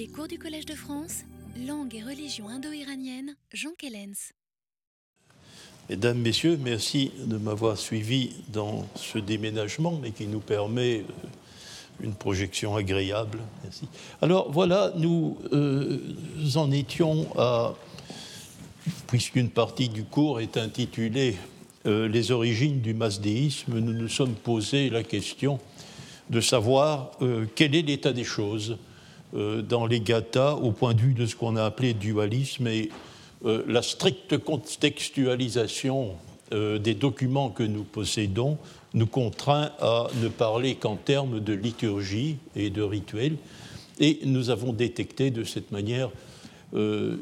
Les cours du Collège de France, langue et religion indo-iranienne, Jean Kellens. Mesdames, Messieurs, merci de m'avoir suivi dans ce déménagement, mais qui nous permet euh, une projection agréable. Alors voilà, nous euh, en étions à, puisqu'une partie du cours est intitulée euh, Les origines du masdéisme, nous nous sommes posé la question de savoir quel est l'état des choses dans les gathas au point de vue de ce qu'on a appelé dualisme et euh, la stricte contextualisation des documents que nous possédons nous contraint à ne parler qu'en termes de liturgie et de rituel. Et nous avons détecté de cette manière une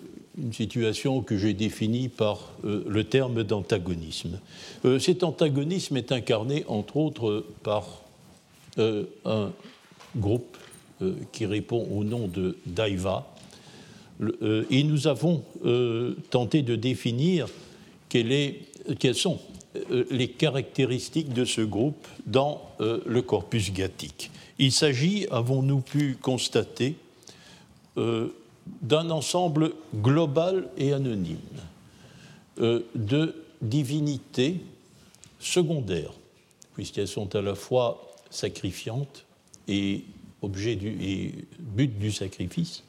situation que j'ai définie par le terme d'antagonisme. cet antagonisme est incarné entre autres par euh, un groupe euh, qui répond au nom de Daiva. Euh, et nous avons tenté de définir quelles sont les caractéristiques de ce groupe dans le corpus gathique. Il s'agit, avons-nous pu constater, d'un ensemble global et anonyme de divinités secondaires, puisqu'elles sont à la fois sacrifiante et objet du et but du sacrifice,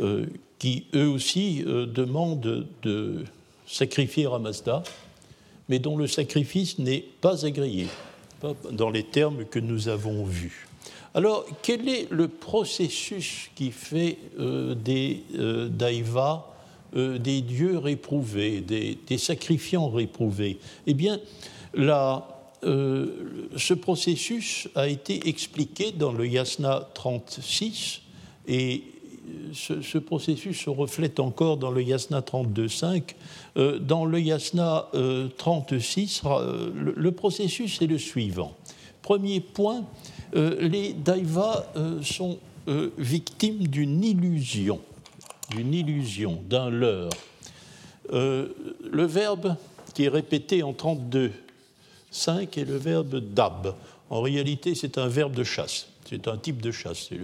euh, qui eux aussi euh, demandent de sacrifier Ramazda, mais dont le sacrifice n'est pas agréé, dans les termes que nous avons vus. Alors, quel est le processus qui fait euh, des daïvas des dieux réprouvés, des, des sacrifiants réprouvés? Eh bien, la, euh, ce processus a été expliqué dans le Yasna 36 et ce, ce, processus se reflète encore dans le Yasna 32.5. Euh, dans le Yasna 36, euh, le, le, processus est le suivant. Premier point, les daivas sont victimes d'une illusion, d'une illusion, d'un leurre. le verbe qui est répété en 32 5 est le verbe dab. En réalité, c'est un verbe de chasse. C'est un type de chasse. C'est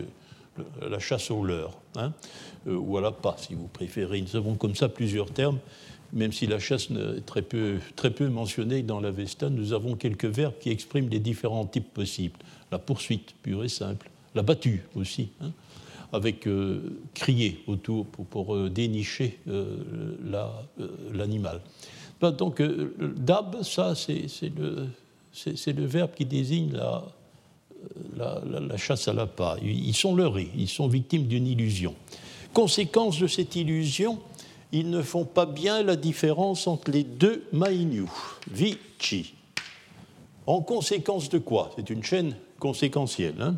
la chasse au leurre, hein, euh, ou à la pas, si vous préférez. Nous avons comme ça plusieurs termes. Même si la chasse est très peu, mentionnée dans l'Avesta, nous avons quelques verbes qui expriment les différents types possibles. La poursuite, pure et simple. La battue aussi, hein, avec euh, crier autour pour, pour euh, dénicher l'animal. Donc, euh, dab, ça, c'est le, verbe qui désigne la, la, chasse à la pas. Ils sont leurrés, ils sont victimes d'une illusion. Conséquence de cette illusion, ils ne font pas bien la différence entre les deux Mainyu, Vici. En conséquence de quoi? C'est une chaîne conséquentielle. Hein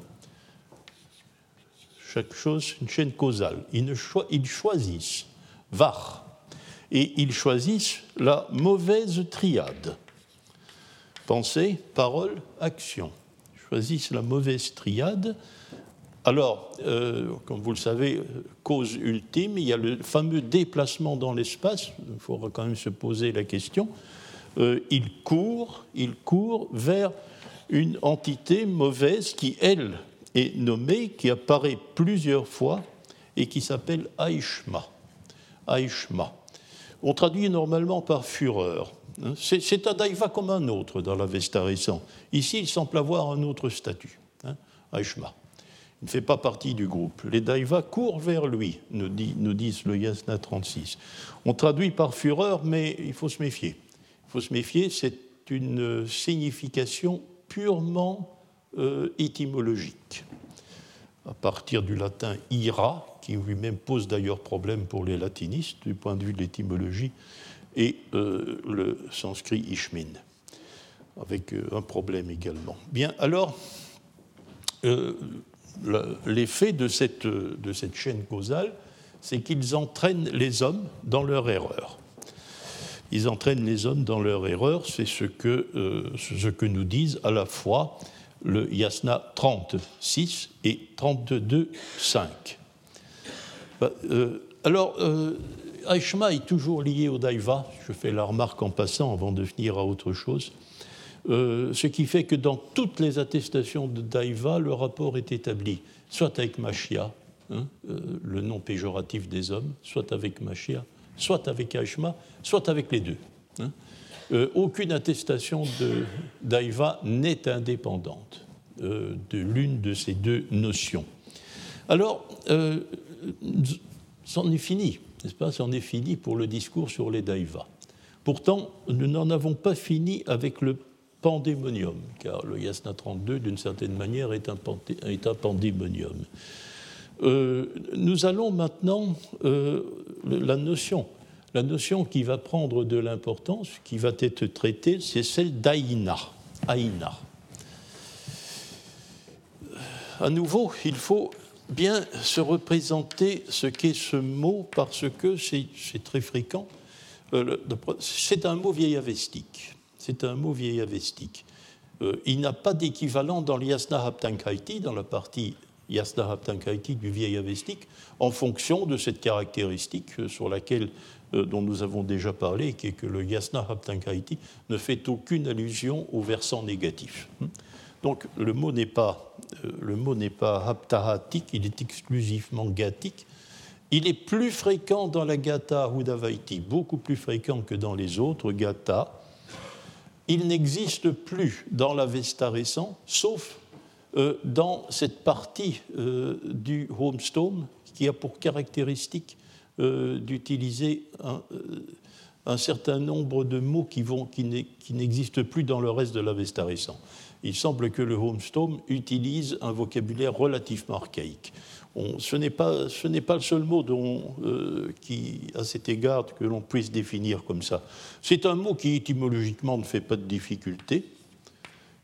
Chaque chose, une chaîne causale. Ils, ne cho ils choisissent Var, et ils choisissent la mauvaise triade. Pensée, parole, action. Ils choisissent la mauvaise triade. Alors, euh, comme vous le savez, cause ultime, il y a le fameux déplacement dans l'espace, il faudra quand même se poser la question. Euh, il court, il vers une entité mauvaise qui, elle, est nommée, qui apparaît plusieurs fois et qui s'appelle Aishma. Aishma. On traduit normalement par fureur. Hein, c'est un daïva comme un autre dans l'Avesta récent. Ici, il semble avoir un autre statut, hein, Aishma. Il ne fait pas partie du groupe. Les daïvas courent vers lui, nous, dit, disent le Yasna 36. On traduit par fureur, mais il faut se méfier. Il faut se méfier, c'est une signification purement euh, étymologique. À partir du latin ira, qui lui-même pose d'ailleurs problème pour les latinistes du point de vue de l'étymologie, et euh, le sanskrit Ishmin, avec euh, un problème également. Bien, alors, euh, l'effet de cette, de cette chaîne causale, c'est qu'ils entraînent les hommes dans leur erreur. Ils entraînent les hommes dans leur erreur, c'est ce que, ce que nous disent à la fois le Yasna 36 et 32, 5. Bah, euh, alors, euh, Aishma est toujours lié au Daiva, je fais la remarque en passant avant de venir à autre chose, euh, ce qui fait que dans toutes les attestations de Daiva, le rapport est établi, soit avec Machia, hein, le nom péjoratif des hommes, soit avec Machia, soit avec Ashma, soit avec les deux. Hein. aucune attestation d'Aïva n'est indépendante de l'une de ces deux notions. Alors, c'en est fini, n'est-ce pas? C'en est fini pour le discours sur les daïvas. Pourtant, nous n'en avons pas fini avec le pandémonium, car le Yasna 32, d'une certaine manière, est un, pandémonium. Euh, nous allons maintenant, euh, la notion, la notion qui va prendre de l'importance, qui va être traitée, c'est celle d'Aïna. Aïna. À nouveau, il faut bien se représenter ce qu'est ce mot parce que c'est très fréquent. Euh, c'est un mot vieil avestique. C'est un mot vieil avestique. Euh, il n'a pas d'équivalent dans l'Yasna Haptankaiti, dans la partie Yasna Haptankaiti du vieil avestique, en fonction de cette caractéristique euh, sur laquelle, dont nous avons déjà parlé, qui est que le Yasna Haptankaiti ne fait aucune allusion au versant négatif. Donc le mot n'est pas, euh, le mot n'est pas haptahatique, il est exclusivement gathique. Il est plus fréquent dans la Gata Hudavaiti, beaucoup plus fréquent que dans les autres Gata. Il n'existe plus dans l'Avesta récent, sauf euh, dans cette partie euh, du Homestone qui a pour caractéristique d'utiliser un, certain nombre de mots qui, vont, qui n'existent plus dans le reste de l'Avesta récent il semble que le Homestone utilise un vocabulaire relativement archaïque. ce n'est pas, pas, le seul mot dont, euh, à cet égard que l'on puisse définir comme ça. C'est un mot qui étymologiquement ne fait pas de difficulté,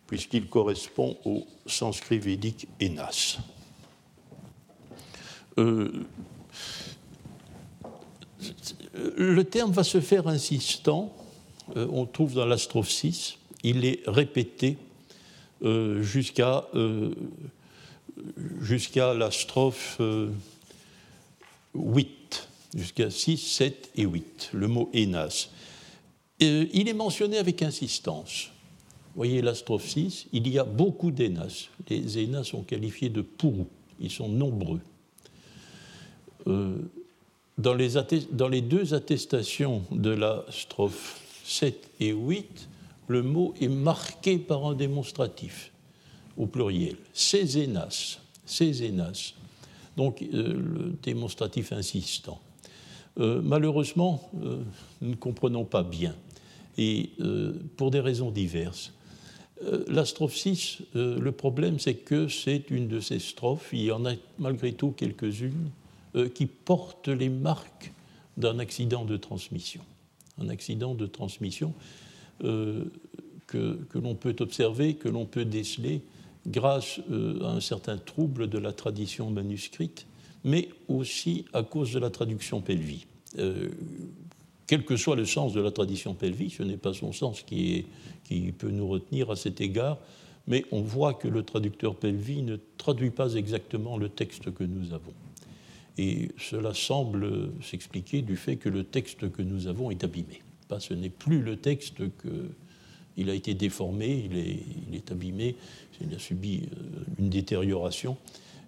puisqu'il correspond au sanskrit védique enas. Euh, le terme va se faire insistant. Euh, on trouve dans l'astrophe 6, il est répété jusqu'à euh, jusqu'à la strophe 8, euh, jusqu'à 6, 7 et 8, le mot Enas. il est mentionné avec insistance. Vous voyez la strophe 6, il y a beaucoup d'Enas. Les Enas sont qualifiés de pourrous, ils sont nombreux. dans, les dans les deux attestations de la strophe 7 et 8, le mot est marqué par un démonstratif au pluriel. Césénas, Césénas. Donc euh, le démonstratif insistant. Euh, malheureusement, euh, nous ne comprenons pas bien, et pour des raisons diverses. la strophe 6, le problème c'est que c'est une de ces strophes, il y en a malgré tout quelques-unes, qui portent les marques d'un accident de transmission. Un accident de transmission euh, que, l'on peut observer, que l'on peut déceler grâce euh, à un certain trouble de la tradition manuscrite, mais aussi à cause de la traduction pelvi. Euh, quel que soit le sens de la tradition pelvi, ce n'est pas son sens qui, qui, peut nous retenir à cet égard, mais on voit que le traducteur pelvi ne traduit pas exactement le texte que nous avons. Et cela semble s'expliquer du fait que le texte que nous avons est abîmé ce n'est plus le texte que. Il a été déformé, il est, abîmé, il a subi euh, une détérioration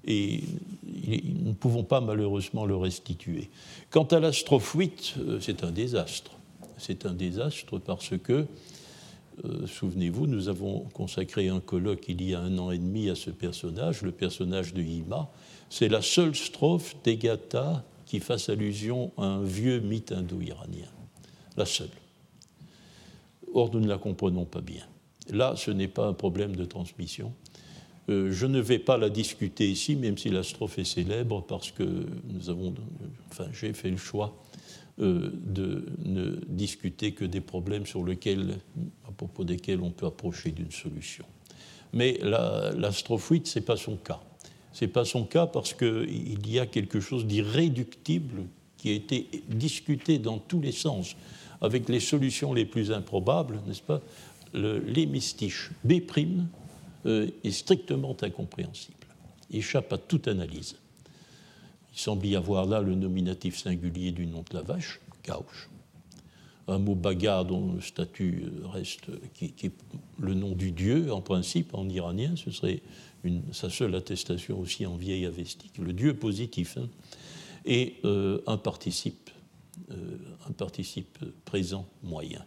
et nous ne pouvons pas malheureusement le restituer. Quant à la strophe 8, euh, c'est un désastre. C'est un désastre parce que, euh, souvenez-vous, nous avons consacré un colloque il y a un an et demi à ce personnage, le personnage de Hima. C'est la seule strophe d'Egata qui fasse allusion à un vieux mythe indo-iranien la seule. Or, nous ne la comprenons pas bien. Là, ce n'est pas un problème de transmission. Euh, je ne vais pas la discuter ici, même si la strophe est célèbre, parce que nous avons, enfin, j'ai fait le choix euh, de ne discuter que des problèmes sur lesquels, à propos desquels on peut approcher d'une solution. Mais la, la strophe 8, ce n'est pas son cas. Ce n'est pas son cas parce qu'il y a quelque chose d'irréductible qui a été discuté dans tous les sens avec les solutions les plus improbables, n'est-ce pas L'hémistiche B' euh, est strictement incompréhensible, échappe à toute analyse. Il semble y avoir là le nominatif singulier du nom de la vache, gauche. un mot baga dont le statut reste, qui, est le nom du dieu en principe en iranien, ce serait sa seule attestation aussi en vieil avestique, le dieu positif, hein, et un participe, un participe présent moyen,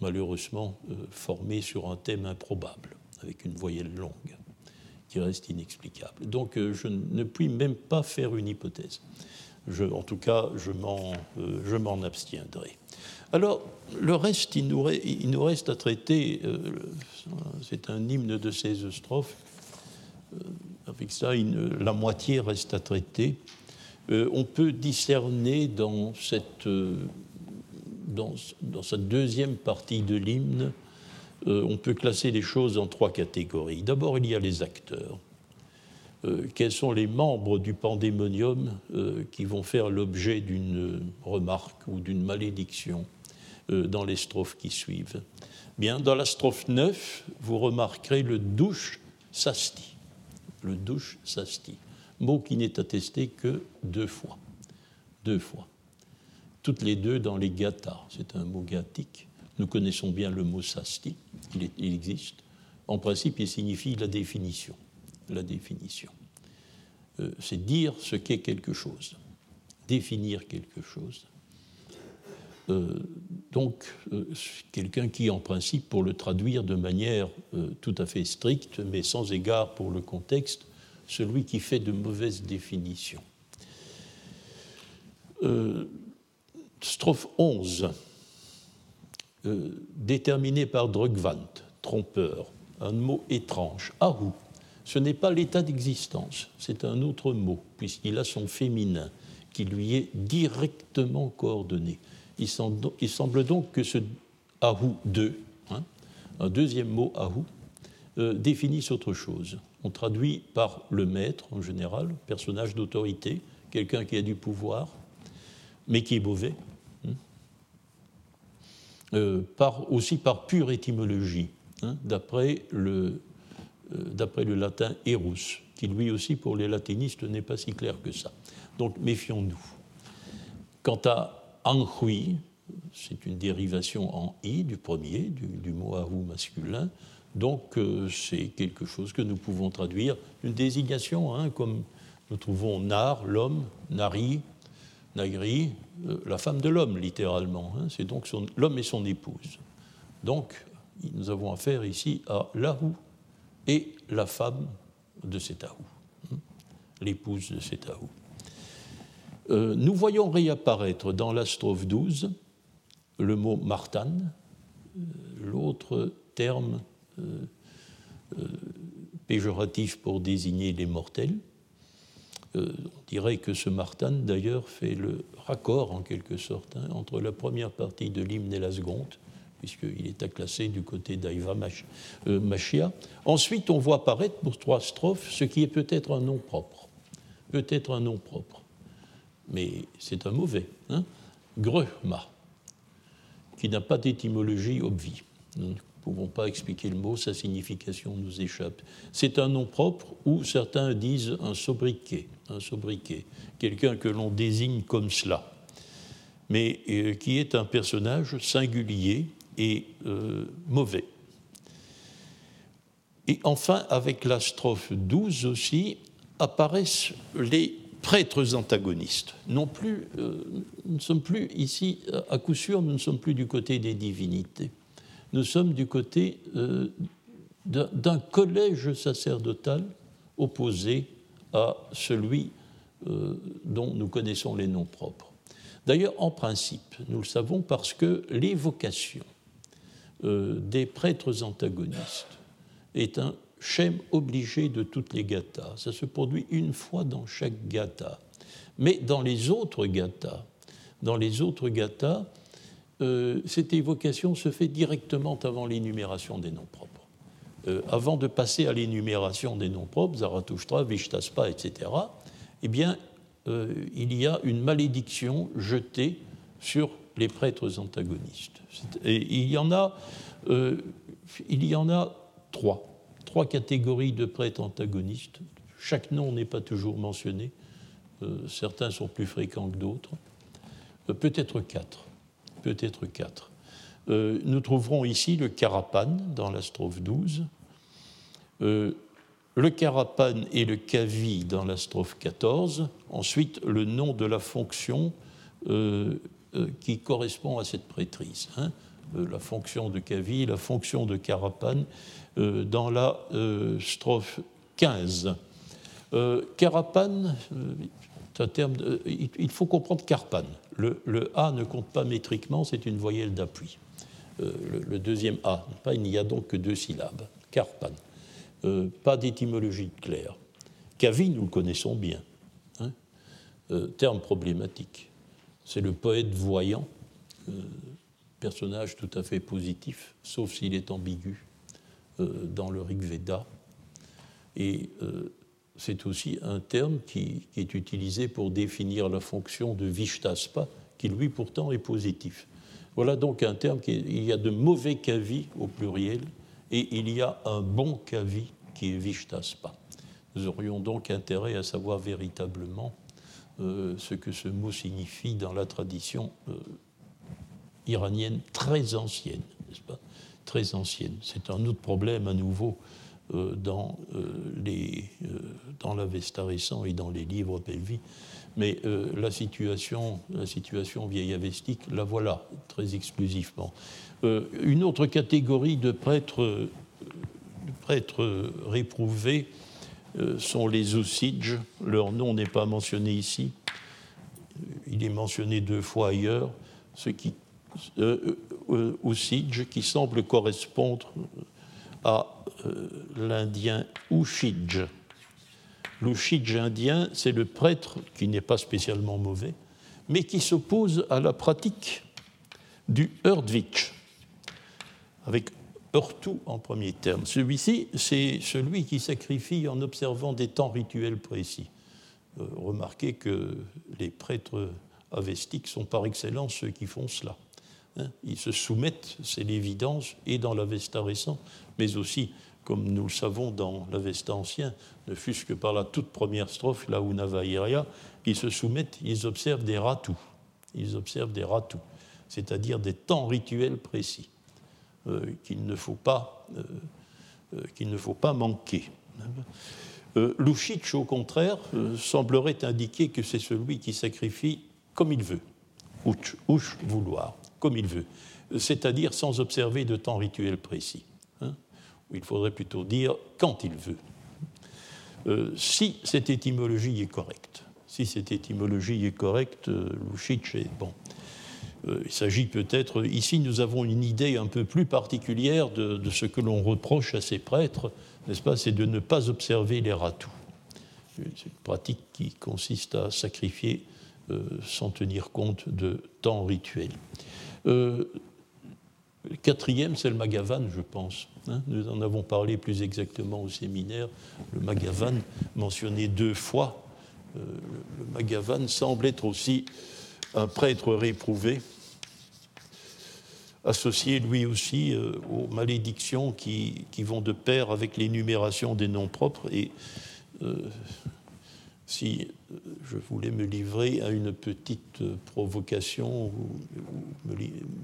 malheureusement formé sur un thème improbable, avec une voyelle longue qui reste inexplicable. Donc je ne puis même pas faire une hypothèse en tout cas, euh, je m'en abstiendrai. Alors, le reste, il nous, reste à traiter, euh, c'est un hymne de 16 strophes, euh, avec ça, la moitié reste à traiter. On peut discerner dans cette, dans, dans cette deuxième partie de l'hymne, on peut classer les choses en trois catégories. D'abord, il y a les acteurs. Euh, quels sont les membres du pandémonium euh, qui vont faire l'objet d'une remarque ou d'une malédiction euh, dans les strophes qui suivent? Bien, dans la strophe 9, vous remarquerez le douche sasti. Le douche sasti. Mot qui n'est attesté que deux fois. Deux fois. Toutes les deux dans les gathas. C'est un mot gathique. Nous connaissons bien le mot sasti. il existe. En principe, il signifie la définition la définition. Euh, c'est dire ce qu'est quelque chose, définir quelque chose. Euh, donc, euh, quelqu'un qui, en principe, pour le traduire de manière tout à fait stricte, mais sans égard pour le contexte, celui qui fait de mauvaises définitions. strophe 11, déterminé par Drugvant, trompeur, un mot étrange, ahou, ce n'est pas l'état d'existence, c'est un autre mot, puisqu'il a son féminin qui lui est directement coordonné. Il semble, donc que ce ahou 2, hein, un deuxième mot ahou, euh, définisse autre chose. On traduit par le maître en général, personnage d'autorité, quelqu'un qui a du pouvoir, mais qui est mauvais, hein. euh, par, aussi par pure étymologie, hein, d'après le euh, le latin erus, qui lui aussi pour les latinistes n'est pas si clair que ça. Donc méfions-nous. Quant à anhui, c'est une dérivation en i du premier, du, mot ahou masculin, donc euh, c'est quelque chose que nous pouvons traduire, une désignation, hein, comme nous trouvons nar, l'homme, nari, nagri, euh, la femme de l'homme littéralement. Hein. c'est donc l'homme et son épouse. Donc nous avons affaire ici à l'ahou et la femme de Sétaou, hein, l'épouse de Sétaou. Euh, nous voyons réapparaître dans la strophe 12 le mot martane, euh, l'autre terme péjoratif pour désigner les mortels. on dirait que ce martane, d'ailleurs, fait le raccord, en quelque sorte, hein, entre la première partie de l'hymne et la seconde, puisqu'il est à classer du côté d'Aïva euh, Machia. Ensuite, on voit apparaître pour trois strophes ce qui est peut-être un nom propre. Peut-être un nom propre. Mais c'est un mauvais. Hein Grehma, qui n'a pas d'étymologie obvie. Ne pouvons pas expliquer le mot, sa signification nous échappe. C'est un nom propre ou certains disent un sobriquet, un sobriquet, quelqu'un que l'on désigne comme cela mais euh, qui est un personnage singulier et euh, mauvais. Et enfin, avec la strophe 12 aussi, apparaissent les prêtres antagonistes. Non plus, euh, nous ne sommes plus ici, à coup sûr, nous ne sommes plus du côté des divinités. Nous sommes du côté euh, d'un collège sacerdotal opposé à celui dont nous connaissons les noms propres. D'ailleurs, en principe, nous le savons parce que les vocations euh, des prêtres antagonistes est un schème obligé de toutes les gathas. Ça se produit une fois dans chaque gatha. Mais dans les autres gathas, dans les autres gathas, euh, cette évocation se fait directement avant l'énumération des noms propres. Euh, avant de passer à l'énumération des noms propres, Zarathustra, Vishtaspa, etc., eh bien, il y a une malédiction jetée sur les prêtres antagonistes. Et il y en a, euh, il y en a trois, trois catégories de prêtres antagonistes. Chaque nom n'est pas toujours mentionné. Euh, certains sont plus fréquents que d'autres. Euh, peut-être quatre. Peut-être quatre. nous trouverons ici le carapane dans la strophe 12, le carapane et le cavi dans la strophe 14, ensuite le nom de la fonction qui correspond à cette prêtrise. Hein. la fonction de cavi, la fonction de carapane dans la strophe 15. Euh, carapane, euh, terme il faut comprendre carpane. Le, A ne compte pas métriquement, c'est une voyelle d'appui. Euh, le, deuxième A, il n'y a donc que deux syllabes. Carpane. pas d'étymologie claire. Cavi, nous le connaissons bien. Hein. terme problématique. C'est le poète voyant, personnage tout à fait positif, sauf s'il est ambigu dans le Rig Veda. Et c'est aussi un terme qui, est utilisé pour définir la fonction de Vishtaspa, qui lui pourtant est positif. Voilà donc un terme qui il y a de mauvais kavi au pluriel et il y a un bon kavi qui est Vishtaspa. Nous aurions donc intérêt à savoir véritablement euh, ce que ce mot signifie dans la tradition euh, iranienne très ancienne, n'est-ce pas? Très ancienne. C'est un autre problème à nouveau dans, euh, les, euh, dans et dans les livres Pelvi. Mais la, situation, la situation vieille avestique, la voilà très exclusivement. une autre catégorie de prêtres, prêtres réprouvés sont les Osidges. Leur nom n'est pas mentionné ici. Il est mentionné deux fois ailleurs. Ce qui, euh, qui semble correspondre à euh, l'indien Ushidj. L'Ushidj indien, c'est le prêtre qui n'est pas spécialement mauvais, mais qui s'oppose à la pratique du Urdvich, avec Urtu en premier terme. Celui-ci, c'est celui qui sacrifie en observant des temps rituels précis. Euh, remarquez que les prêtres avestiques sont par excellence ceux qui font cela. Hein. Ils se soumettent, c'est l'évidence, et dans l'Avesta récent, mais aussi comme nous le savons dans l'Avesta ancien, ne fût-ce que par la toute première strophe, là où Navairia, ils se soumettent, ils observent des ratus. Ils observent des ratus, c'est-à-dire des temps rituels précis euh, qu'il ne, faut pas, euh, euh, qu'il ne faut pas manquer. Euh, au contraire, semblerait indiquer que c'est celui qui sacrifie comme il veut, ouch, ouch vouloir, comme il veut, c'est-à-dire sans observer de temps rituel précis il faudrait plutôt dire quand il veut. Euh, si cette étymologie est correcte, si cette étymologie est correcte, euh, est bon. Euh, il s'agit peut-être, ici nous avons une idée un peu plus particulière de, ce que l'on reproche à ces prêtres, n'est-ce pas, c'est de ne pas observer les ratous. C'est une pratique qui consiste à sacrifier sans tenir compte de temps rituel. Le quatrième, c'est le Magavan, je pense. Hein, nous en avons parlé plus exactement au séminaire. Le Magavan, mentionné deux fois, euh, le Magavan semble être aussi un prêtre réprouvé, associé lui aussi euh, aux malédictions qui, vont de pair avec l'énumération des noms propres. Et euh, si je voulais me livrer à une petite provocation ou,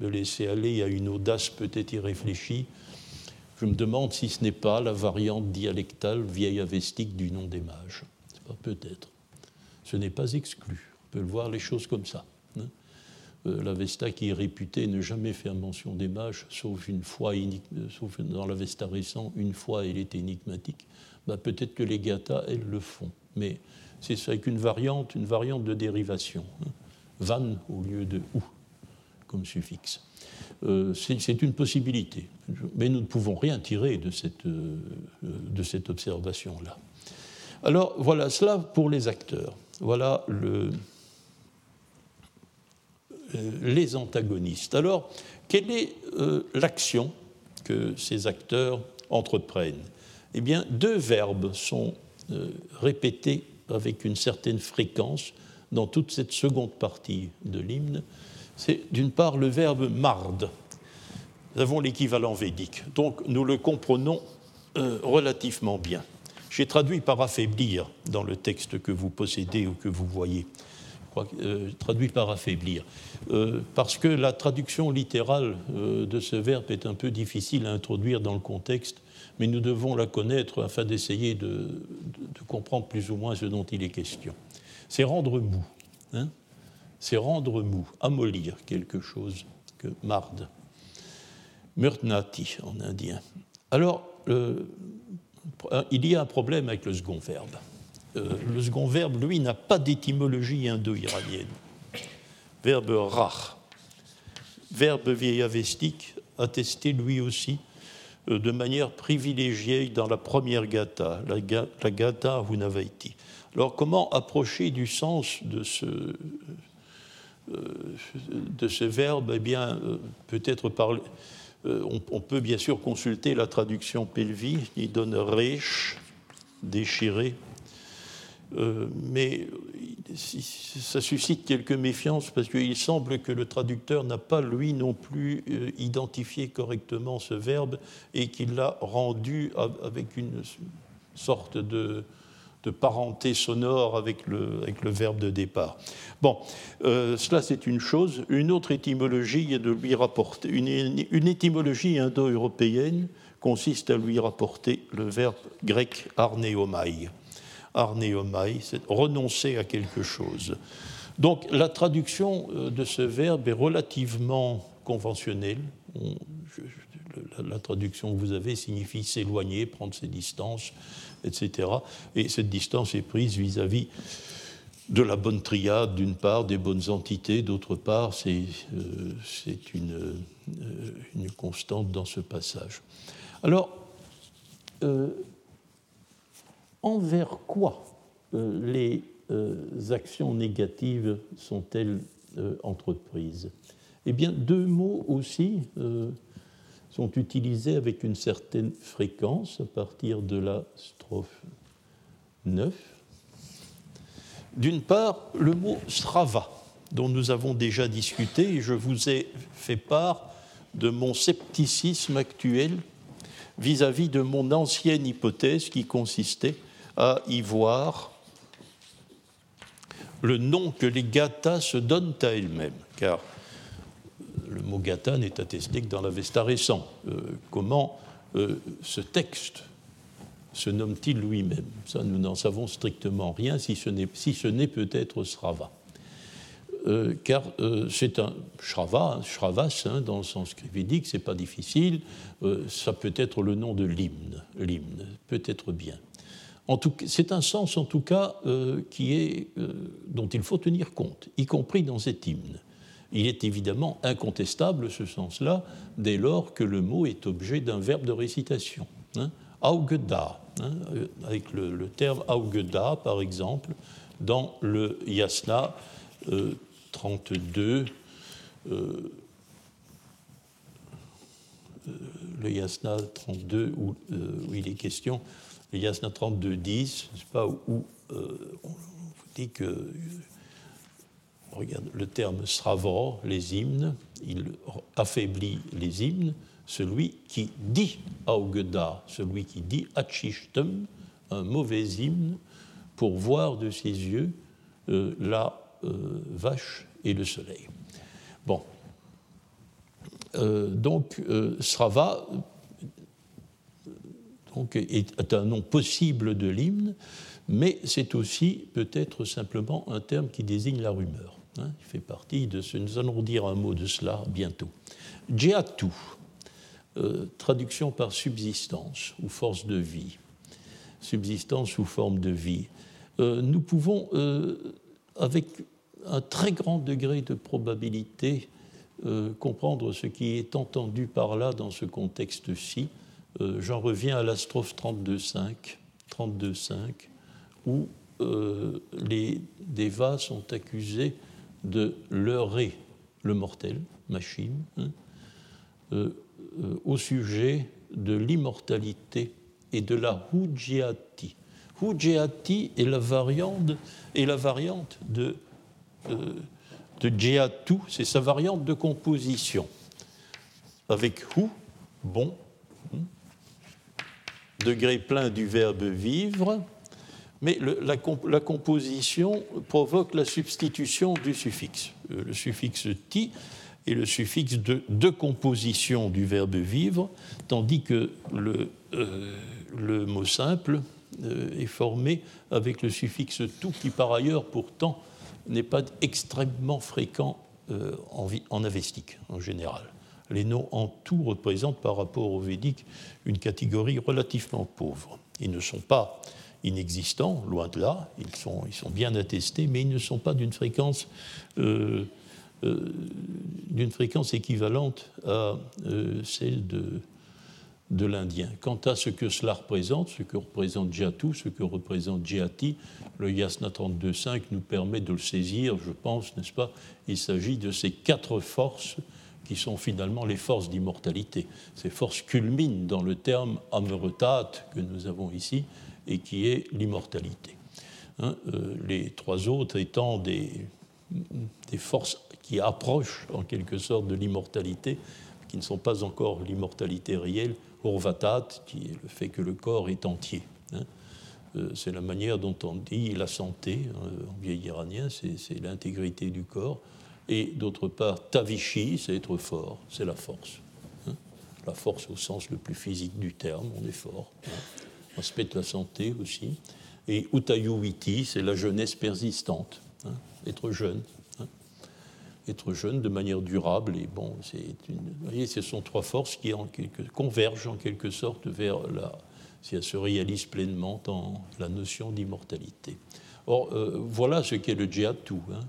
me laisser aller à une audace peut-être irréfléchie, je me demande si ce n'est pas la variante dialectale vieille avestique du nom des mages. Peut-être. Ce n'est pas exclu. On peut voir les choses comme ça. Hein. Euh, L'Avesta qui est réputée ne jamais faire mention des mages, sauf une fois, euh, sauf dans l'Avesta récent, une fois elle est énigmatique. Bah, peut-être que les gathas, elles le font. Mais c'est avec une variante, une variante de dérivation. Hein. Van au lieu de ou comme suffixe. Euh, c'est une possibilité. Mais nous ne pouvons rien tirer de cette, euh, de cette observation-là. Alors voilà cela pour les acteurs. Voilà le, euh, les antagonistes. Alors, quelle est l'action que ces acteurs entreprennent? Eh bien, deux verbes sont répétés avec une certaine fréquence dans toute cette seconde partie de l'hymne c'est d'une part le verbe marde. Nous avons l'équivalent védique, donc nous le comprenons euh, relativement bien. J'ai traduit par affaiblir dans le texte que vous possédez ou que vous voyez. Crois, traduit par affaiblir, parce que la traduction littérale de ce verbe est un peu difficile à introduire dans le contexte, mais nous devons la connaître afin d'essayer de, comprendre plus ou moins ce dont il est question. C'est rendre mou, hein c'est rendre mou, amollir quelque chose que marde. Murtnati en indien. Alors, il y a un problème avec le second verbe. Euh, le second verbe, lui, n'a pas d'étymologie indo-iranienne. Verbe rach, verbe vieillavestique, attesté lui aussi euh, de manière privilégiée dans la première gata, la, la gata Hunavaiti. Alors, comment approcher du sens de ce, euh, de ce verbe? Eh bien, peut-être parler euh, on, peut bien sûr consulter la traduction Pelvi, qui donne riche, déchiré, euh, mais ça suscite quelques méfiances parce qu'il semble que le traducteur n'a pas, lui non plus, euh, identifié correctement ce verbe et qu'il l'a rendu avec une sorte de, de parenté sonore avec le, avec le verbe de départ. Bon, euh, cela c'est une chose. Une autre étymologie est de lui rapporter, une, une étymologie indo-européenne consiste à lui rapporter le verbe grec arnéomai. Arnéomai, c'est renoncer à quelque chose. Donc la traduction euh, de ce verbe est relativement conventionnelle. la, traduction que vous avez signifie s'éloigner, prendre ses distances, etc. Et cette distance est prise vis-à-vis de la bonne triade, d'une part, des bonnes entités, d'autre part, c'est euh, une, euh, une, constante dans ce passage. Alors, euh, envers quoi les actions négatives sont-elles entreprises? Eh bien, deux mots aussi sont utilisés avec une certaine fréquence à partir de la strophe 9. D'une part, le mot strava, dont nous avons déjà discuté, et je vous ai fait part de mon scepticisme actuel vis-à-vis de mon ancienne hypothèse qui consistait à y voir le nom que les gathas se donnent à elles-mêmes. Car le mot gata n'est attesté que dans l'Avesta récent. Euh, comment euh, ce texte se nomme-t-il lui-même? Ça, nous n'en savons strictement rien, si ce n'est peut-être Srava. Euh, car c'est un Shrava, Shravas, dans le sens védique, c'est pas difficile, ça peut être le nom de l'hymne, l'hymne, peut-être bien. C'est un sens en tout cas qui est, dont il faut tenir compte, y compris dans cet hymne. Il est évidemment incontestable ce sens-là dès lors que le mot est objet d'un verbe de récitation. Hein, augeda, hein, avec le, terme augeda par exemple, dans le yasna 32, euh, euh, euh, le yasna 32 où, il est question, le yasna 32, 10, pas, où on vous dit que regarde le terme sravor, les hymnes, il affaiblit les hymnes. Celui qui dit augda, celui qui dit achishtem, un mauvais hymne, pour voir de ses yeux euh, la euh, vache et le soleil. Bon. Euh, donc, Srava donc, est un nom possible de l'hymne, mais c'est aussi peut-être simplement un terme qui désigne la rumeur. Hein, il fait partie de ce. Nous allons dire un mot de cela bientôt. Djiatu, euh, traduction par subsistance ou force de vie. Subsistance sous forme de vie. Euh, nous pouvons, euh, avec un très grand degré de probabilité, comprendre ce qui est entendu par là dans ce contexte-ci. J'en reviens à la strophe 32.5, 32.5 où les Devas sont accusés de leurrer le mortel, machine, hein, euh, euh, au sujet de l'immortalité et de la Hujiati. Hujiati est la variante, est la variante de, euh, de c'est sa variante de composition. Avec Hu, bon, hein, degré plein du verbe vivre, Mais la, composition provoque la substitution du suffixe. Euh, le suffixe ti est le suffixe de, composition du verbe vivre, tandis que le, euh, mot simple euh, est formé avec le suffixe tout, qui par ailleurs pourtant n'est pas extrêmement fréquent en, en avestique en général. Les noms en tout représentent par rapport au védique une catégorie relativement pauvre. Ils ne sont pas inexistants, loin de là, ils sont, bien attestés, mais ils ne sont pas d'une fréquence, euh, euh, équivalente à euh, celle de, de l'Indien. Quant à ce que cela représente, ce que représente Jatu, ce que représente Jati, le Yasna 32.5 nous permet de le saisir, je pense, n'est-ce pas? Il s'agit de ces quatre forces qui sont finalement les forces d'immortalité. Ces forces culminent dans le terme ameretat que nous avons ici, et qui est l'immortalité. Hein, euh, les trois autres étant des, des, forces qui approchent en quelque sorte de l'immortalité, qui ne sont pas encore l'immortalité réelle, Urvatat, qui est le fait que le corps est entier. Hein. Euh, c'est la manière dont on dit la santé hein, en vieil iranien, c'est l'intégrité du corps. Et d'autre part, Tavishi, c'est être fort, c'est la force. La force au sens le plus physique du terme, on est fort aspect de la santé aussi. Et Utayuiti, c'est la jeunesse persistante, hein, être jeune. Hein. être jeune de manière durable. Et bon, c'est vous voyez, ce sont trois forces qui convergent en quelque sorte vers la, si elles se réalisent pleinement dans la notion d'immortalité. Or, euh, voilà ce qu'est le djihatu. Hein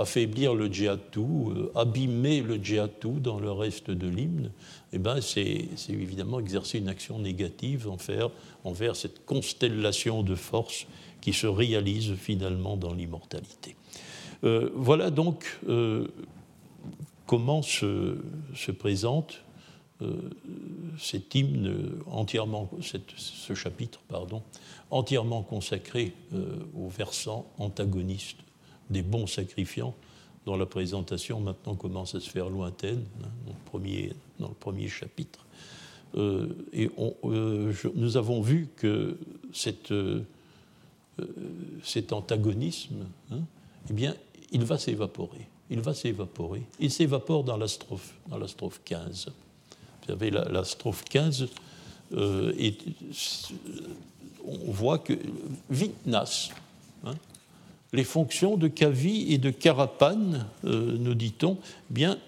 affaiblir le djihatu, euh, abîmer le djihatu dans le reste de l'hymne, eh ben c'est évidemment exercer une action négative envers, cette constellation de forces qui se réalise finalement dans l'immortalité. Euh, voilà donc euh, comment se, se présente cet hymne entièrement, ce chapitre, pardon, entièrement consacré au versant antagoniste des bons sacrifiants, dont la présentation maintenant commence à se faire lointaine, hein, dans, le premier, chapitre. Euh, et euh, nous avons vu que euh, cet antagonisme, hein, eh bien, il va s'évaporer. Il va s'évaporer. Il s'évapore dans la strophe, dans la strophe 15. Vous savez, la, strophe 15, et on voit que Vitnas, hein, les fonctions de Kavi et de Carapane, euh, nous dit-on, bien,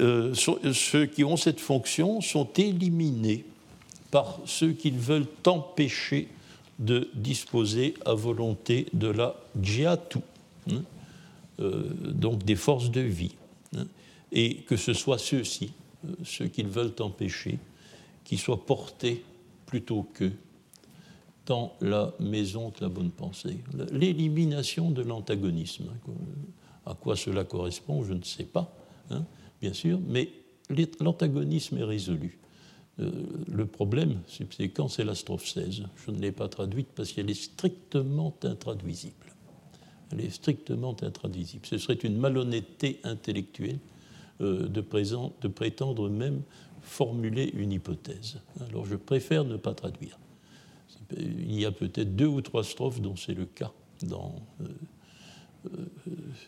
euh, ceux qui ont cette fonction sont éliminés par ceux qui veulent empêcher de disposer à volonté de la djiatu, hein, euh, donc des forces de vie. Hein, et que ce soit ceux-ci, ceux qu'ils veulent empêcher, qui soient portés plutôt qu'eux dans la maison de la bonne pensée. L'élimination de l'antagonisme. À quoi cela correspond, je ne sais pas, hein, bien sûr, mais l'antagonisme est résolu. Euh, le problème, quand c'est la strophe 16. Je ne l'ai pas traduite parce qu'elle est strictement intraduisible. Elle est strictement intraduisible. Ce serait une malhonnêteté intellectuelle euh, de, de prétendre même formuler une hypothèse. Alors je préfère ne pas traduire il y a peut-être deux ou trois strophes dont c'est le cas dans, euh, euh,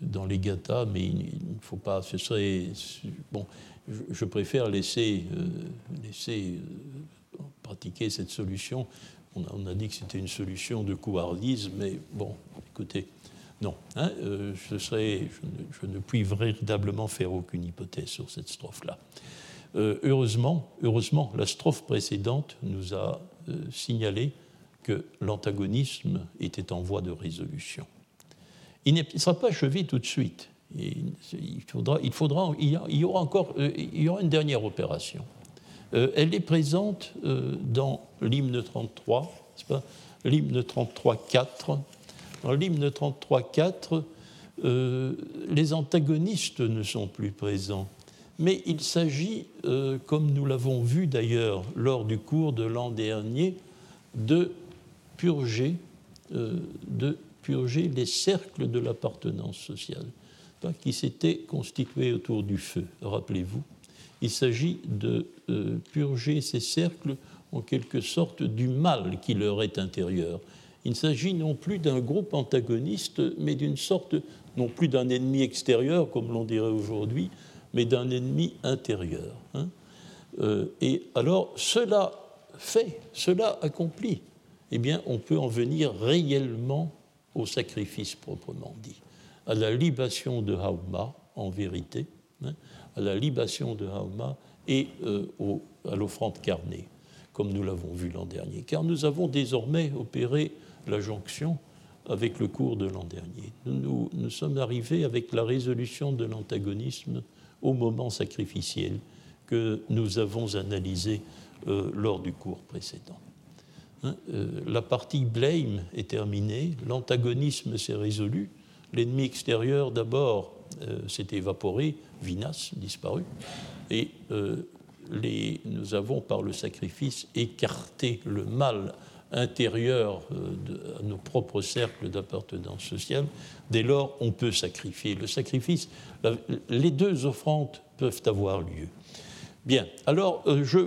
dans les gathas, mais il ne faut pas. Ce serait. Bon, je, préfère laisser, euh, laisser pratiquer cette solution. On a, dit que c'était une solution de couardise, mais bon, écoutez, non. Hein, je, serais, je, ne, puis véritablement faire aucune hypothèse sur cette strophe-là. heureusement, heureusement, la strophe précédente nous a signalé que l'antagonisme était en voie de résolution. Il ne sera pas achevé tout de suite. Il, faudra, il, faudra, il y aura encore euh, il y aura une dernière opération. Euh, elle est présente euh, dans l'hymne 33, l'hymne 33.4. Dans l'hymne 33.4, les antagonistes ne sont plus présents. Mais il s'agit, comme nous l'avons vu d'ailleurs lors du cours de l'an dernier, de purger, euh, de purger les cercles de l'appartenance sociale qui s'étaient constitués autour du feu, rappelez-vous. Il s'agit de euh, purger ces cercles en quelque sorte du mal qui leur est intérieur. Il s'agit non plus d'un groupe antagoniste, mais d'une sorte, non plus d'un ennemi extérieur, comme l'on dirait aujourd'hui, mais d'un ennemi intérieur. Hein. Euh, et alors, cela fait, cela accompli, eh bien, on peut en venir réellement au sacrifice proprement dit, à la libation de Hauma, en vérité, hein, à la libation de Hauma et euh, à l'offrande carnée, comme nous l'avons vu l'an dernier. Car nous avons désormais opéré la jonction avec le cours de l'an dernier. Nous, sommes arrivés avec la résolution de l'antagonisme au moment sacrificiel que nous avons analysé euh, lors du cours précédent. Hein, euh, la partie blame est terminée, l'antagonisme s'est résolu, l'ennemi extérieur d'abord euh, s'est évaporé, Vinas disparu, et les, nous avons par le sacrifice écarté le mal intérieur de, à nos propres cercles d'appartenance sociale. Dès lors, on peut sacrifier. Le sacrifice, les deux offrandes peuvent avoir lieu. Bien, alors euh, je,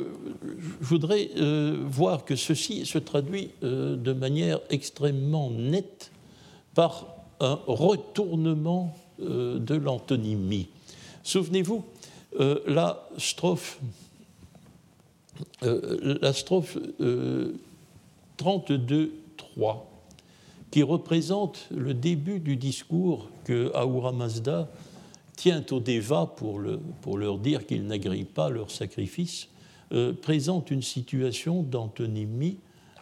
voudrais euh, voir que ceci se traduit euh, de manière extrêmement nette par un retournement de l'antonymie. Souvenez-vous, la strophe, la strophe 32.3, qui représente le début du discours que Ahura Mazda tient au Deva pour, le, pour leur dire qu'ils n'agréent pas leur sacrifice, euh, présente une situation d'antonymie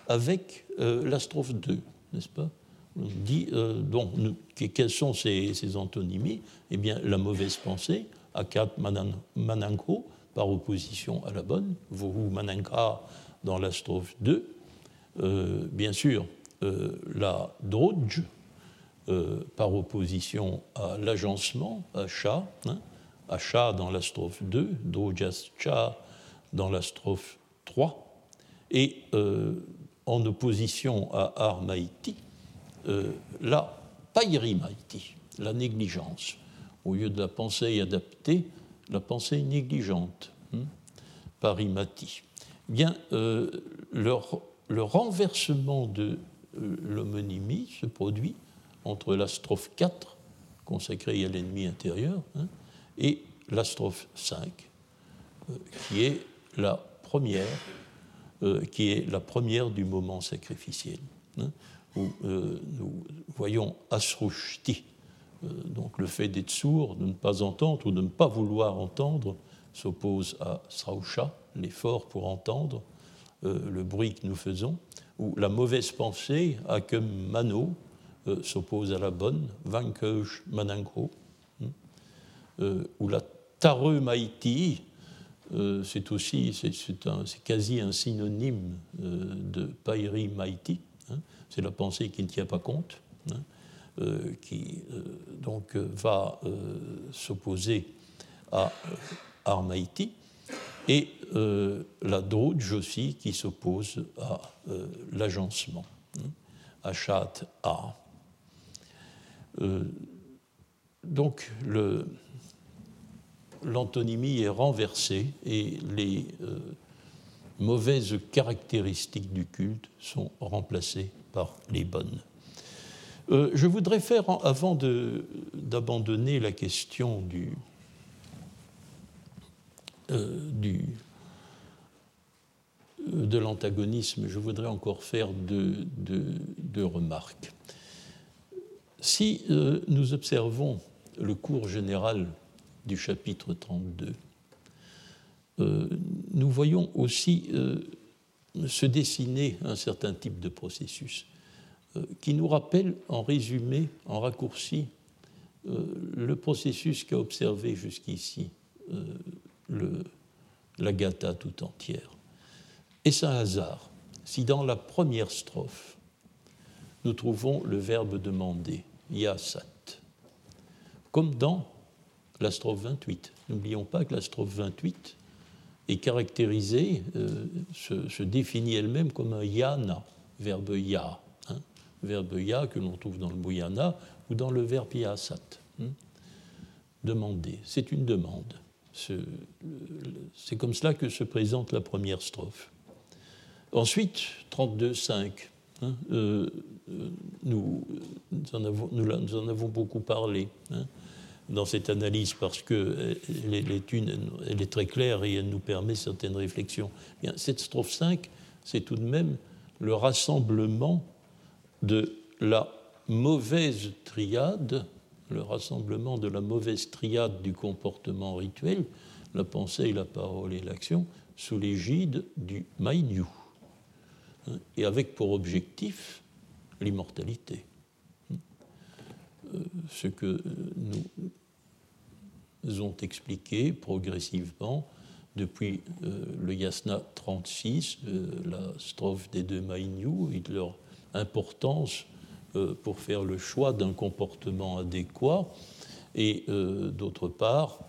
avec euh, la strophe 2, n'est-ce pas? On dit, euh, quelles sont ces, ces, antonymies? Eh bien, la mauvaise pensée, akat mananko, par opposition à la bonne, vohu mananka dans la strophe 2, bien sûr, la drodge, euh, par opposition à l'agencement, à Cha, hein, à Cha dans la strophe 2, Dojas Cha dans la strophe 3, et euh, en opposition à Armaïti, euh, la Pairimaïti, la négligence. Au lieu de la pensée adaptée, la pensée négligente, hein, Parimati. Bien, le, le, renversement de l'homonymie se produit entre la strophe 4, consacrée à l'ennemi intérieur, hein, et la strophe 5, euh, qui est la première, euh, qui est la première du moment sacrificiel, hein, où euh, nous voyons Asrushti, donc le fait d'être sourd, de ne pas entendre ou de ne pas vouloir entendre, s'oppose à Srausha, l'effort pour entendre le bruit que nous faisons, ou la mauvaise pensée, Akem Mano, euh, s'oppose à la bonne, Vankeuj Manangro, hein, euh, ou la Tareu Maïti, euh, c'est aussi, c'est quasi un synonyme de Pairi Maïti, hein, c'est la pensée qui ne tient pas compte, hein, qui donc va s'opposer à Armaïti, et la Drouge aussi qui s'oppose à l'agencement, Achat A. Euh, donc l'antonymie est renversée et les euh, mauvaises caractéristiques du culte sont remplacées par les bonnes. Euh, je voudrais faire, avant d'abandonner la question de l'antagonisme, je voudrais encore faire deux remarques. Si euh, nous observons le cours général du chapitre 32, euh, nous voyons aussi euh, se dessiner un certain type de processus qui nous rappelle en résumé, en raccourci, le processus qu'a observé jusqu'ici la Gata tout entière. Et c'est un hasard si dans la première strophe, nous trouvons le verbe demander, yasat, comme dans la strophe 28. N'oublions pas que la strophe 28 est caractérisée, euh, se, définit elle-même comme un yana, verbe ya, hein, verbe ya que l'on trouve dans le bouyana ou dans le verbe yasat. Hein, demander, c'est une demande. C'est comme cela que se présente la première strophe. Ensuite, 32.5, Hein, euh, nous, en avons, nous, en avons, beaucoup parlé hein, dans cette analyse parce que l'étude elle est très claire et elle nous permet certaines réflexions. Bien, cette strophe 5, c'est tout de même le rassemblement de la mauvaise triade, le rassemblement de la mauvaise triade du comportement rituel, la pensée, la parole et l'action, sous l'égide du Mainyu, et avec pour objectif l'immortalité. Euh, ce que nous ont expliqué progressivement depuis euh, le Yasna 36, euh, la strophe des deux Mainyu, et de leur importance pour faire le choix d'un comportement adéquat, et d'autre part,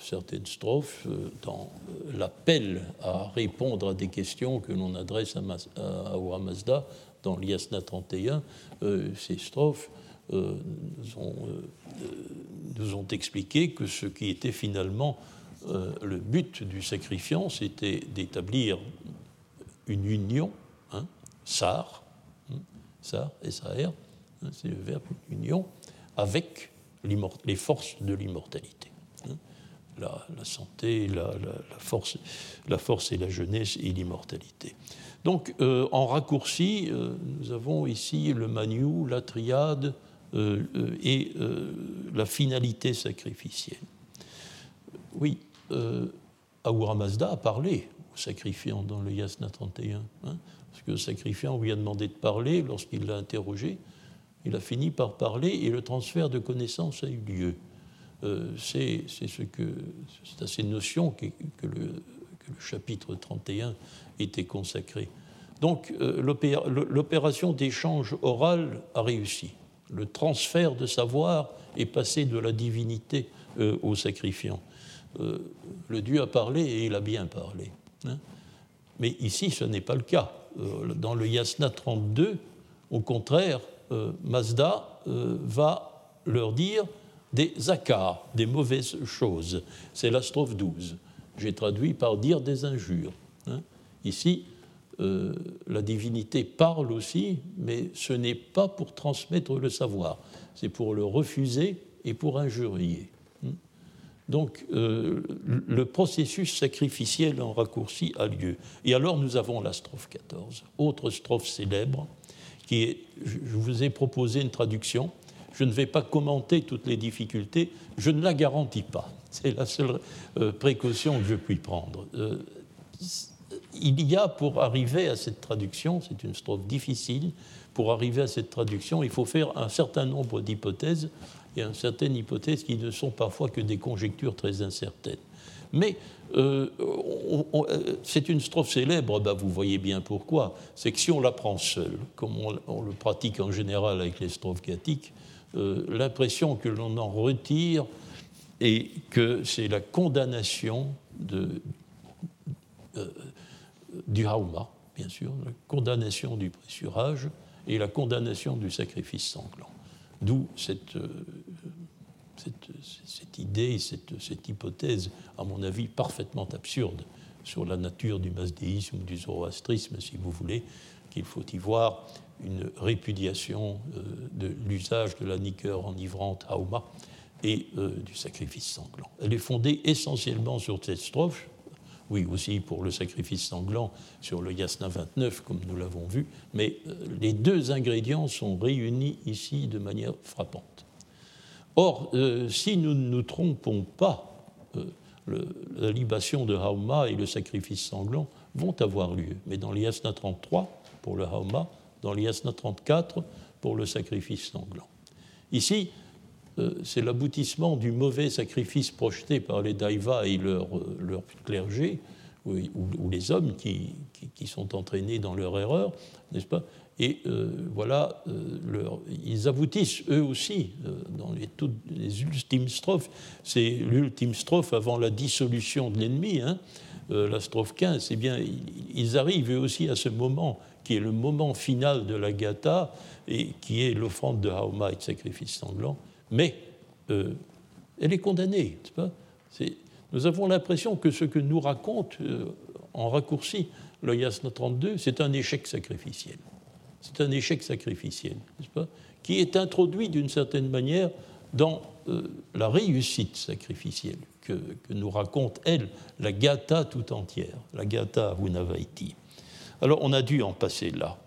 certaines strophes euh, dans euh, l'appel à répondre à des questions que l'on adresse à, à, Mazda dans l'Iasna 31. ces strophes nous ont, nous, ont, expliqué que ce qui était finalement le but du sacrifiant, c'était d'établir une union, hein, sar, hein, sar, S-A-R, hein, c'est le verbe union, avec les forces de l'immortalité la, santé, la, force, la force et la jeunesse et l'immortalité. Donc, euh, en raccourci, euh, nous avons ici le manu, la triade euh, et la finalité sacrificielle. Oui, Ahura Mazda a parlé au sacrifiant dans le Yasna 31, hein, parce que le sacrifiant lui a demandé de parler lorsqu'il l'a interrogé. Il a fini par parler et le transfert de connaissances a eu lieu. Euh, c'est à ces notions que, que, le, que, le, chapitre 31 était consacré. Donc euh, l'opération d'échange oral a réussi. Le transfert de savoir est passé de la divinité euh, au sacrifiant. le Dieu a parlé et il a bien parlé. Hein. Mais ici, ce n'est pas le cas. dans le Yasna 32, au contraire, Mazda va leur dire des zakars, des mauvaises choses. C'est la strophe 12. J'ai traduit par dire des injures. Hein. Ici, euh, la divinité parle aussi, mais ce n'est pas pour transmettre le savoir, c'est pour le refuser et pour injurier. Hein. Donc, euh, le processus sacrificiel en raccourci a lieu. Et alors, nous avons la strophe 14, autre strophe célèbre, qui est, je vous ai proposé une traduction, je ne vais pas commenter toutes les difficultés, je ne la garantis pas. C'est la seule euh, précaution que je puis prendre. Euh, il y a pour arriver à cette traduction, c'est une strophe difficile, pour arriver à cette traduction, il faut faire un certain nombre d'hypothèses, et une certaine hypothèses qui ne sont parfois que des conjectures très incertaines. Mais euh, c'est une strophe célèbre, ben vous voyez bien pourquoi. C'est que si on la prend seule, comme on, on, le pratique en général avec les strophes gatiques, euh, l'impression que l'on en retire et que c'est la condamnation euh, du hauma, bien sûr, la condamnation du pressurage et la condamnation du sacrifice sanglant. D'où cette, euh, cette, idée, cette, cette, hypothèse, à mon avis, parfaitement absurde sur la nature du masdéisme du zoroastrisme, si vous voulez, qu'il faut y voir une répudiation euh, de l'usage de la niqueur enivrante Hauma et euh, du sacrifice sanglant. Elle est fondée essentiellement sur cette strophe, oui aussi pour le sacrifice sanglant sur le Yasna 29 comme nous l'avons vu, mais euh, les deux ingrédients sont réunis ici de manière frappante. Or, si nous ne nous trompons pas, la libation de Hauma et le sacrifice sanglant vont avoir lieu. Mais dans l'Yasna 33, pour le Hauma, dans l'Yasna 34 pour le sacrifice sanglant. Ici, euh, c'est l'aboutissement du mauvais sacrifice projeté par les Daivas et leur, euh, leur clergé, ou, les hommes qui, qui, sont entraînés dans leur erreur, n'est-ce pas? Et euh, voilà, ils aboutissent eux aussi dans les, toutes les ultimes strophes. C'est l'ultime strophe avant la dissolution de l'ennemi, hein, la strophe 15. Eh bien, ils arrivent eux aussi à ce moment qui est le moment final de la gata et qui est l'offrande de Haoma et de sacrifice sanglant, mais euh, elle est condamnée. Pas? Nous avons l'impression que ce que nous raconte euh, en raccourci le Yasna 32, c'est un échec sacrificiel. C'est un échec sacrificiel, n'est-ce pas? Qui est introduit d'une certaine manière dans euh, la réussite sacrificielle que, nous raconte, elle, la Gata tout entière, la Gata Hunavaiti. Alors on a dû en passer là.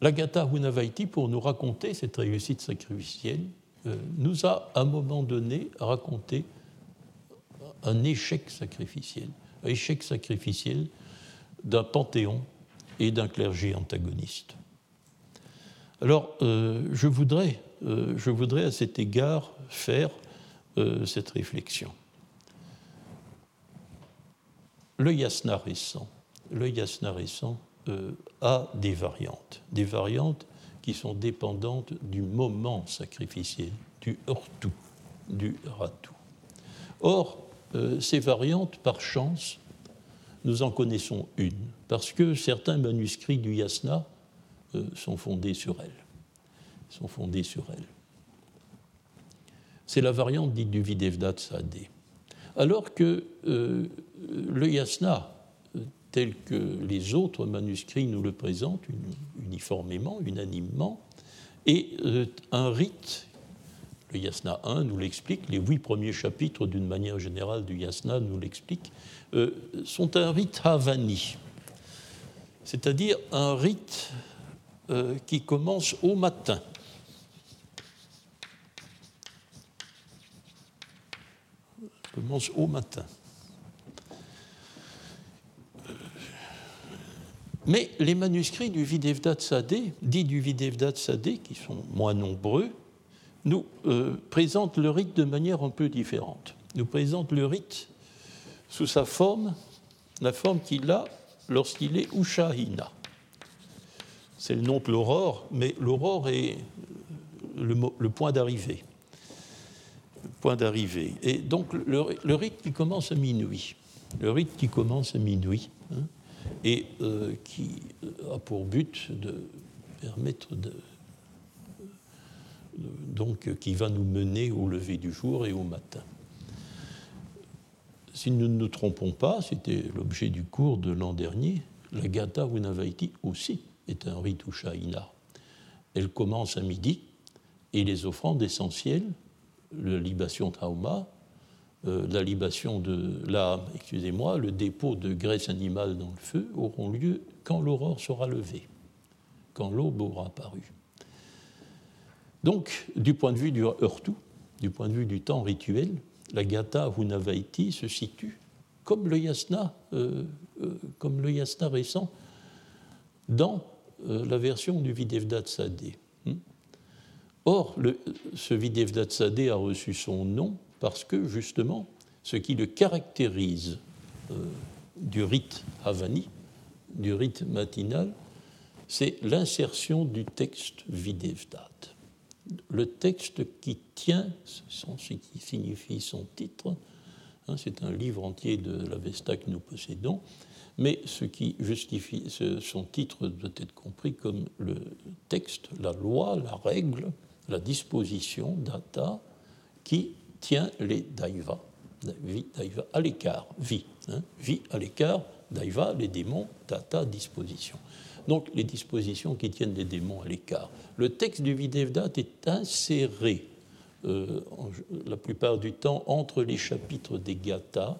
La Gata Hunavaiti, pour nous raconter cette réussite sacrificielle, euh, nous a à un moment donné raconté un échec sacrificiel, un échec sacrificiel d'un panthéon et d'un clergé antagoniste. Alors, euh, je, voudrais, euh, je voudrais à cet égard faire cette réflexion. Le yasna récent, le récent a des variantes, des variantes qui sont dépendantes du moment sacrificiel, du heurtou, du ratou. Or, ces variantes, par chance, nous en connaissons une, parce que certains manuscrits du yasna euh, sont fondés sur elle. Sont fondés sur elle. C'est la variante dite du Videvdat Sadé. Alors que euh, le yasna, tel que les autres manuscrits nous le présentent uniformément, unanimement, est euh, un rite. Le yasna 1 nous l'explique, les huit premiers chapitres d'une manière générale du yasna nous l'expliquent, sont un rite havani, c'est-à-dire un rite euh, qui commence au matin. commence au matin. Mais les manuscrits du Videvdat Sadé, dits du Videvdat Sadé, qui sont moins nombreux, nous euh, présentent le rite de manière un peu différente. Nous présentent le rite sous sa forme, la forme qu'il a lorsqu'il est Ushahina c'est le nom de l'aurore, mais l'aurore est le, point d'arrivée. point d'arrivée. Et donc le, rite qui commence à minuit, le rite qui commence à minuit, hein, et euh, qui a pour but de permettre de, donc qui va nous mener au lever du jour et au matin. Si nous ne nous trompons pas, c'était l'objet du cours de l'an dernier, la Gata Unavaiti aussi est un rite Ushaïna. Elle commence à midi et les offrandes essentielles, la libation trauma, euh, la libation de la, excusez-moi, le dépôt de graisse animale dans le feu auront lieu quand l'aurore sera levée, quand l'aube aura apparu. Donc, du point de vue du heurtou, du point de vue du temps rituel, la Gata Hunavaiti se situe comme le yasna, euh, euh, récent, dans euh, la version du Videvdat Sadé. Hmm? Or, ce Videvdat Sadé a reçu son nom parce que, justement, ce qui le caractérise euh, du rite Havani, du rite matinal, c'est l'insertion du texte Videvdat. Le texte qui tient, ce qui signifie son titre, hein, c'est un livre entier de l'Avesta que nous possédons, mais ce qui justifie son titre doit être compris comme le texte, la loi, la règle, la disposition, data, qui tient les daivas, daiva à l'écart, vie, hein, vie à l'écart, daiva, les démons, data, disposition. Donc les dispositions qui tiennent les démons à l'écart. Le texte du Videvdat est inséré euh, la plupart du temps entre les chapitres des gathas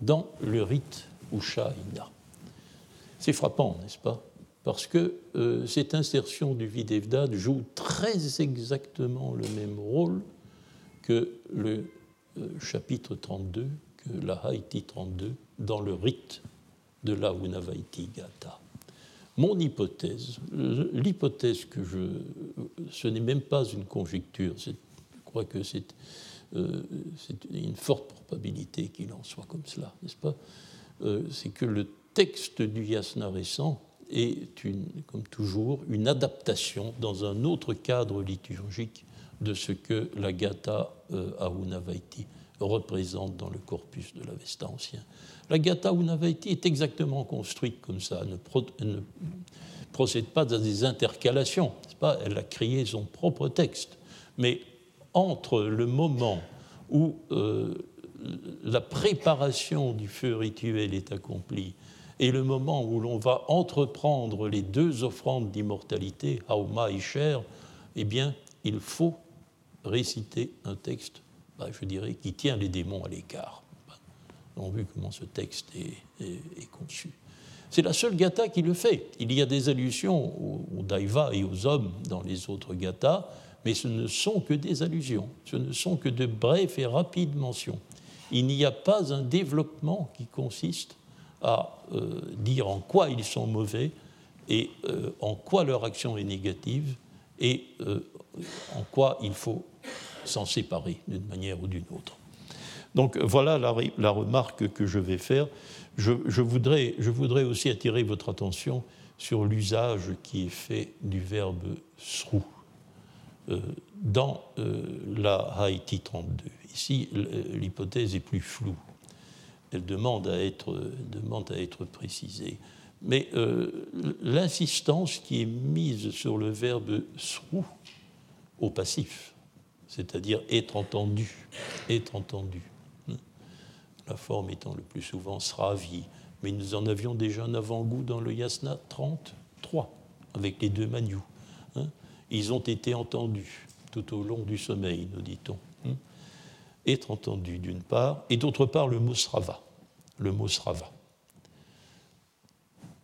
dans le rite Ushaina. C'est frappant, n'est-ce pas? Parce que euh, cette insertion du Videvdad joue très exactement le même rôle que le euh, chapitre 32, que la Haïti 32, dans le rite de la Unavaiti Gata. Mon hypothèse, l'hypothèse que je. Ce n'est même pas une conjecture, je crois que c'est euh, une forte probabilité qu'il en soit comme cela, n'est-ce pas? Euh, c'est que le texte du yasna récent est, comme toujours, une adaptation dans un autre cadre liturgique de ce que la Gata euh, représente dans le corpus de l'Avesta ancien. La Gata Ahunavaiti est exactement construite comme ça, elle ne, procède pas à des intercalations, pas elle a créé son propre texte. Mais entre le moment où euh, la préparation du feu rituel est accomplie est le moment où l'on va entreprendre les deux offrandes d'immortalité, Hauma et Cher, eh bien, il faut réciter un texte, bah, je dirais, qui tient les démons à l'écart. On a vu comment ce texte est, conçu. C'est la seule gata qui le fait. Il y a des allusions aux, Daiva et aux hommes dans les autres gathas, mais ce ne sont que des allusions, ce ne sont que de brèves et rapides mentions. Il n'y a pas un développement qui consiste à euh, dire en quoi ils sont mauvais et euh, en quoi leur action est négative et euh, en quoi il faut s'en séparer d'une manière ou d'une autre. Donc voilà la, remarque que je vais faire. Je, voudrais, aussi attirer votre attention sur l'usage qui est fait du verbe srou dans la Haïti 32. Ici, l'hypothèse est plus floue elle demande à être, précisée. Mais euh, l'insistance qui est mise sur le verbe srou au passif, c'est-à-dire être entendu, être entendu, hein, la forme étant le plus souvent sravi, mais nous en avions déjà un avant-goût dans le yasna 33, avec les deux maniou. Hein. Ils ont été entendus tout au long du sommeil, nous dit-on être entendu d'une part, et d'autre part le mot srava, le mot srava.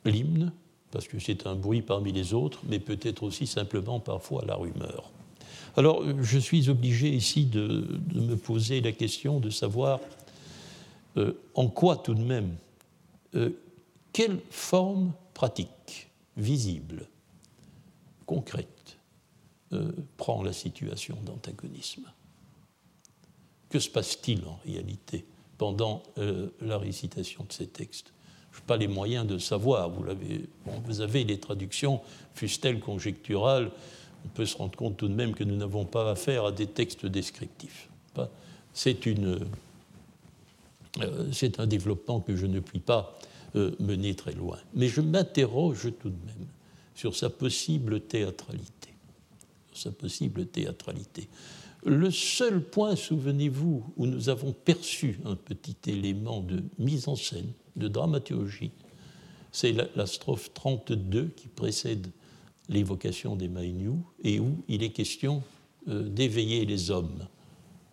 L'hymne, parce que c'est un bruit parmi les autres, mais peut-être aussi simplement parfois la rumeur. Alors je suis obligé ici de, me poser la question de savoir euh, en quoi tout de même, euh, quelle forme pratique, visible, concrète, euh, prend la situation d'antagonisme? Que se passe-t-il en réalité pendant la récitation de ces textes? Je n'ai pas les moyens de savoir. Vous, vous avez les traductions, fussent-elles conjecturales. On peut se rendre compte tout de même que nous n'avons pas affaire à des textes descriptifs. C'est euh, c'est un développement que je ne puis pas euh, mener très loin. Mais je m'interroge tout de même sur sa possible théâtralité. Sur sa possible théâtralité. Le seul point, souvenez-vous, où nous avons perçu un petit élément de mise en scène, de dramaturgie, c'est la, strophe 32 qui précède l'évocation des Maïniou et où il est question euh, d'éveiller les hommes,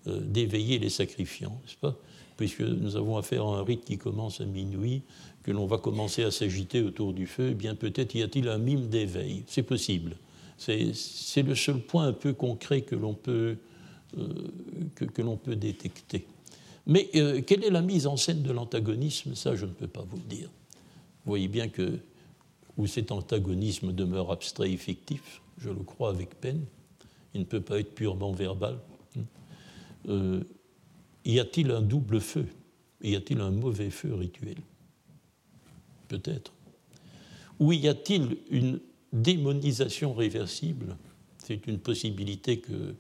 euh, d'éveiller les sacrifiants, n'est-ce pas? Puisque nous avons affaire à un rite qui commence à minuit, que l'on va commencer à s'agiter autour du feu, eh bien peut-être y a-t-il un mime d'éveil. C'est possible. C'est le seul point un peu concret que l'on peut euh, que, peut détecter. Mais quelle est la mise en scène de l'antagonisme? Ça, je ne peux pas vous le dire. Vous voyez bien que où cet antagonisme demeure abstrait et fictif, je le crois avec peine, il ne peut pas être purement verbal. Euh, y a-t-il un double feu? Y a-t-il un mauvais feu rituel? Peut-être. Ou y a-t-il une démonisation réversible? C'est une possibilité que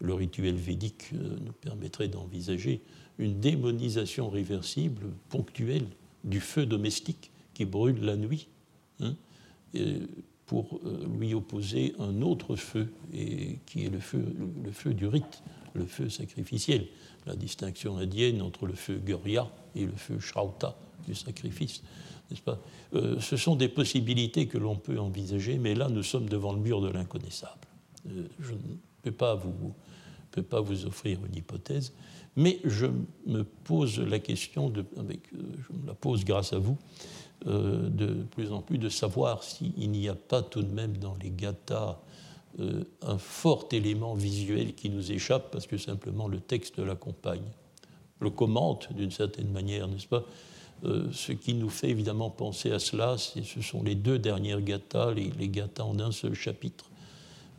le rituel védique euh, nous permettrait d'envisager une démonisation réversible, ponctuelle, du feu domestique qui brûle la nuit, hein, pour euh, lui opposer un autre feu, et qui est le feu, le feu du rite, le feu sacrificiel, la distinction indienne entre le feu Gurya et le feu Shrauta du sacrifice. N'est-ce pas? Euh, ce sont des possibilités que l'on peut envisager, mais là, nous sommes devant le mur de l'inconnaissable. je ne peux pas vous, peux pas vous offrir une hypothèse, mais je me pose la question, avec, euh, je me la pose grâce à vous, euh, de plus en plus de savoir s'il n'y a pas tout de même dans les gathas euh, un fort élément visuel qui nous échappe parce que simplement le texte l'accompagne, le commente d'une certaine manière, n'est-ce pas? Ce qui nous fait évidemment penser à cela, ce sont les deux dernières gathas, les, les gathas en un seul chapitre,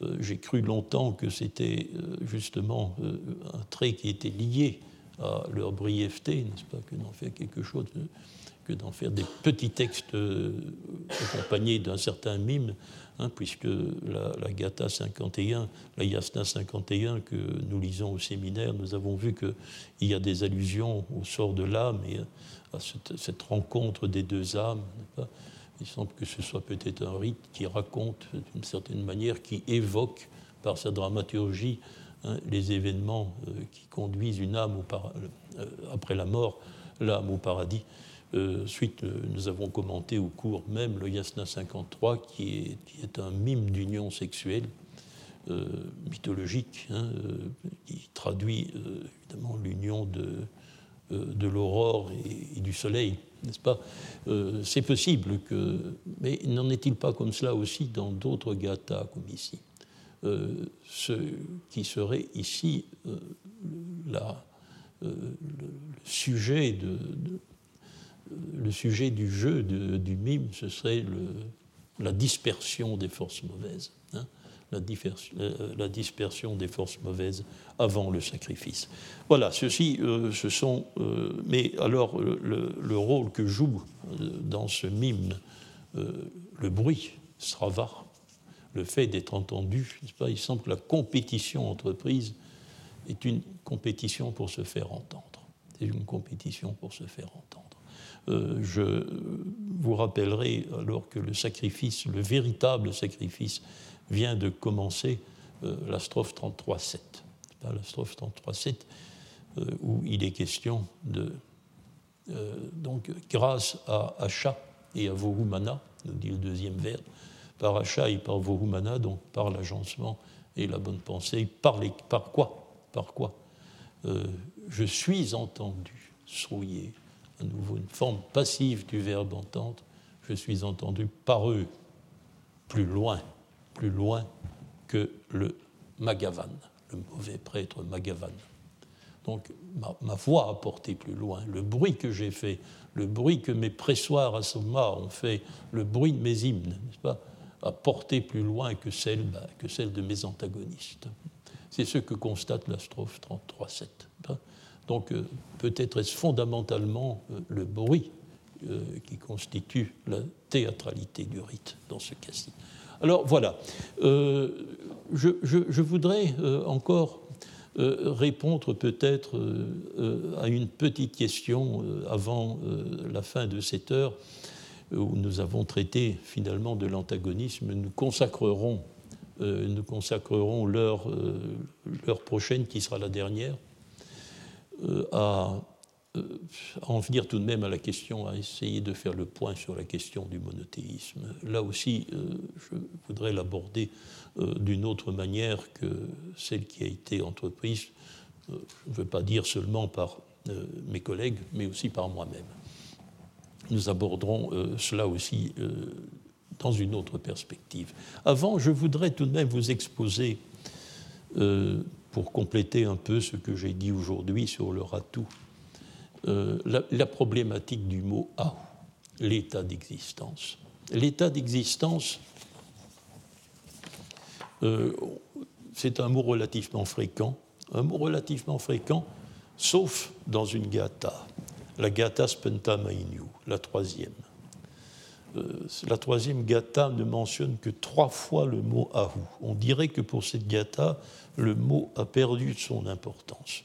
euh, j'ai cru longtemps que c'était euh, justement euh, un trait qui était lié à leur brièveté, n'est-ce pas, que d'en faire quelque chose, que d'en faire des petits textes accompagnés d'un certain mime, hein, puisque la, la, Gata 51, la Yasna 51 que nous lisons au séminaire, nous avons vu qu'il y a des allusions au sort de l'âme et à cette, rencontre des deux âmes. Il semble que ce soit peut-être un rite qui raconte d'une certaine manière, qui évoque par sa dramaturgie hein, les événements euh, qui conduisent une âme euh, après la mort, l'âme au paradis. Suite, nous avons commenté au cours même le Yasna 53, qui est, un mime d'union sexuelle mythologique, hein, qui traduit évidemment l'union de, l'aurore et, du soleil, n'est-ce pas? C'est possible que. Mais n'en est-il pas comme cela aussi dans d'autres gathas comme ici? Ce qui serait ici euh, le, sujet de, le sujet du jeu du mime, ce serait la dispersion des forces mauvaises. Hein, la, euh, la, dispersion des forces mauvaises avant le sacrifice. Voilà, ceci, euh, ce sont. mais alors, le, rôle que joue dans ce mime le bruit, Srava, le fait d'être entendu, pas, il semble que la compétition entreprise est une compétition pour se faire entendre. C'est une compétition pour se faire entendre. Euh, je vous rappellerai alors que le sacrifice, le véritable sacrifice, vient de commencer euh, la strophe 33.7. La strophe 33.7 euh, où il est question de. donc, grâce à Acha et à Vohumana, nous dit le deuxième vers, par Acha et par Vohumana, donc par l'agencement et la bonne pensée, par, les, par quoi? Par quoi? Je suis entendu, souillé, à nouveau une forme passive du verbe entendre, je suis entendu par eux, plus loin, plus loin que le Magavan, le mauvais prêtre Magavan. Donc ma, voix a porté plus loin, le bruit que j'ai fait, le bruit que mes pressoirs à Soma ont fait, le bruit de mes hymnes, n'est-ce pas, a porté plus loin que celle, bah, que celle de mes antagonistes. C'est ce que constate la strophe 33.7. Donc euh, peut-être est-ce fondamentalement euh, le bruit euh, qui constitue la théâtralité du rite dans ce cas-ci. Alors voilà, je, voudrais encore répondre peut-être à une petite question avant la fin de cette heure où nous avons traité finalement de l'antagonisme. Nous consacrerons nous consacrerons l'heure prochaine, qui sera la dernière, euh, à, en venir tout de même à la question, à essayer de faire le point sur la question du monothéisme. Là aussi, je voudrais l'aborder d'une autre manière que celle qui a été entreprise, je ne veux pas dire seulement par mes collègues, mais aussi par moi-même. Nous aborderons cela aussi dans une autre perspective. Avant, je voudrais tout de même vous exposer, euh, pour compléter un peu ce que j'ai dit aujourd'hui sur le ratou, euh, la, problématique du mot ah, l'état d'existence. L'état d'existence, euh, c'est un mot relativement fréquent, un mot relativement fréquent, sauf dans une gata, la gata spenta mainu, la troisième. Euh, la troisième gata ne mentionne que trois fois le mot Ahu. On dirait que pour cette gata, le mot a perdu son importance.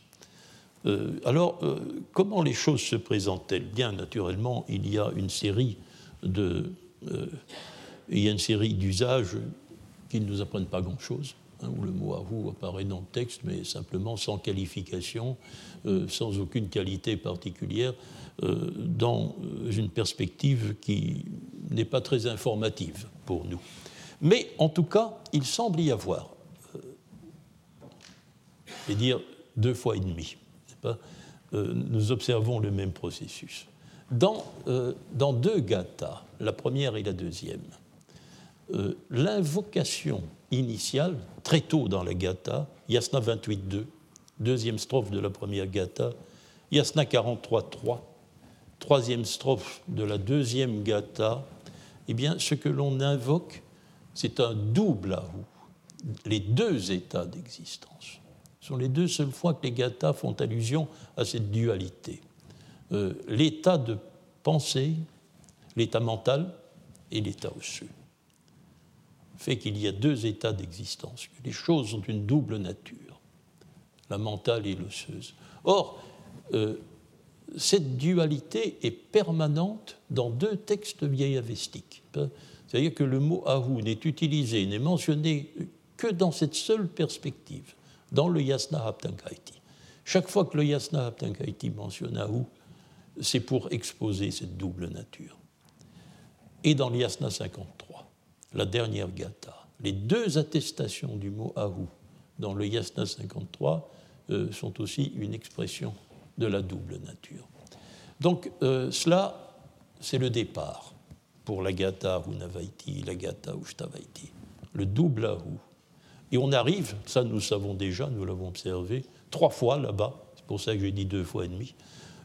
Euh, alors, euh, comment les choses se présentent-elles? Bien, naturellement, il y a une série de, il y a une série d'usages qui ne nous apprennent pas grand-chose. Hein, où le mot Ahu apparaît dans le texte, mais simplement sans qualification, sans aucune qualité particulière. Euh, dans une perspective qui n'est pas très informative pour nous. Mais en tout cas, il semble y avoir, euh, vais dire deux fois et demi, euh, nous observons le même processus. Dans, dans deux gathas, la première et la deuxième, l'invocation initiale, très tôt dans la gatha, Yasna 28.2, deuxième strophe de la première gatha, Yasna 43.3, troisième strophe de la deuxième gatha, eh bien, ce que l'on invoque, c'est un double ahou, les deux états d'existence. Ce sont les deux seules fois que les gathas font allusion à cette dualité. Euh, l'état de pensée, l'état mental et l'état osseux fait qu'il y a deux états d'existence, que les choses ont une double nature, la mentale et l'osseuse. Or, euh, cette dualité est permanente dans deux textes vieillavestiques. C'est-à-dire que le mot Ahu n'est utilisé, n'est mentionné que dans cette seule perspective, dans le Yasna Haptankaiti. Chaque fois que le Yasna Haptankaiti mentionne Ahu, c'est pour exposer cette double nature. Et dans l'Yasna 53, la dernière gata, les deux attestations du mot Ahu dans le Yasna 53 euh, sont aussi une expression de la double nature. Donc euh, cela, c'est le départ pour la gata Navaiti, la gata Ushtavaiti, le double Ahu. Et on arrive, ça nous savons déjà, nous l'avons observé, trois fois là-bas, c'est pour ça que j'ai dit deux fois et demi,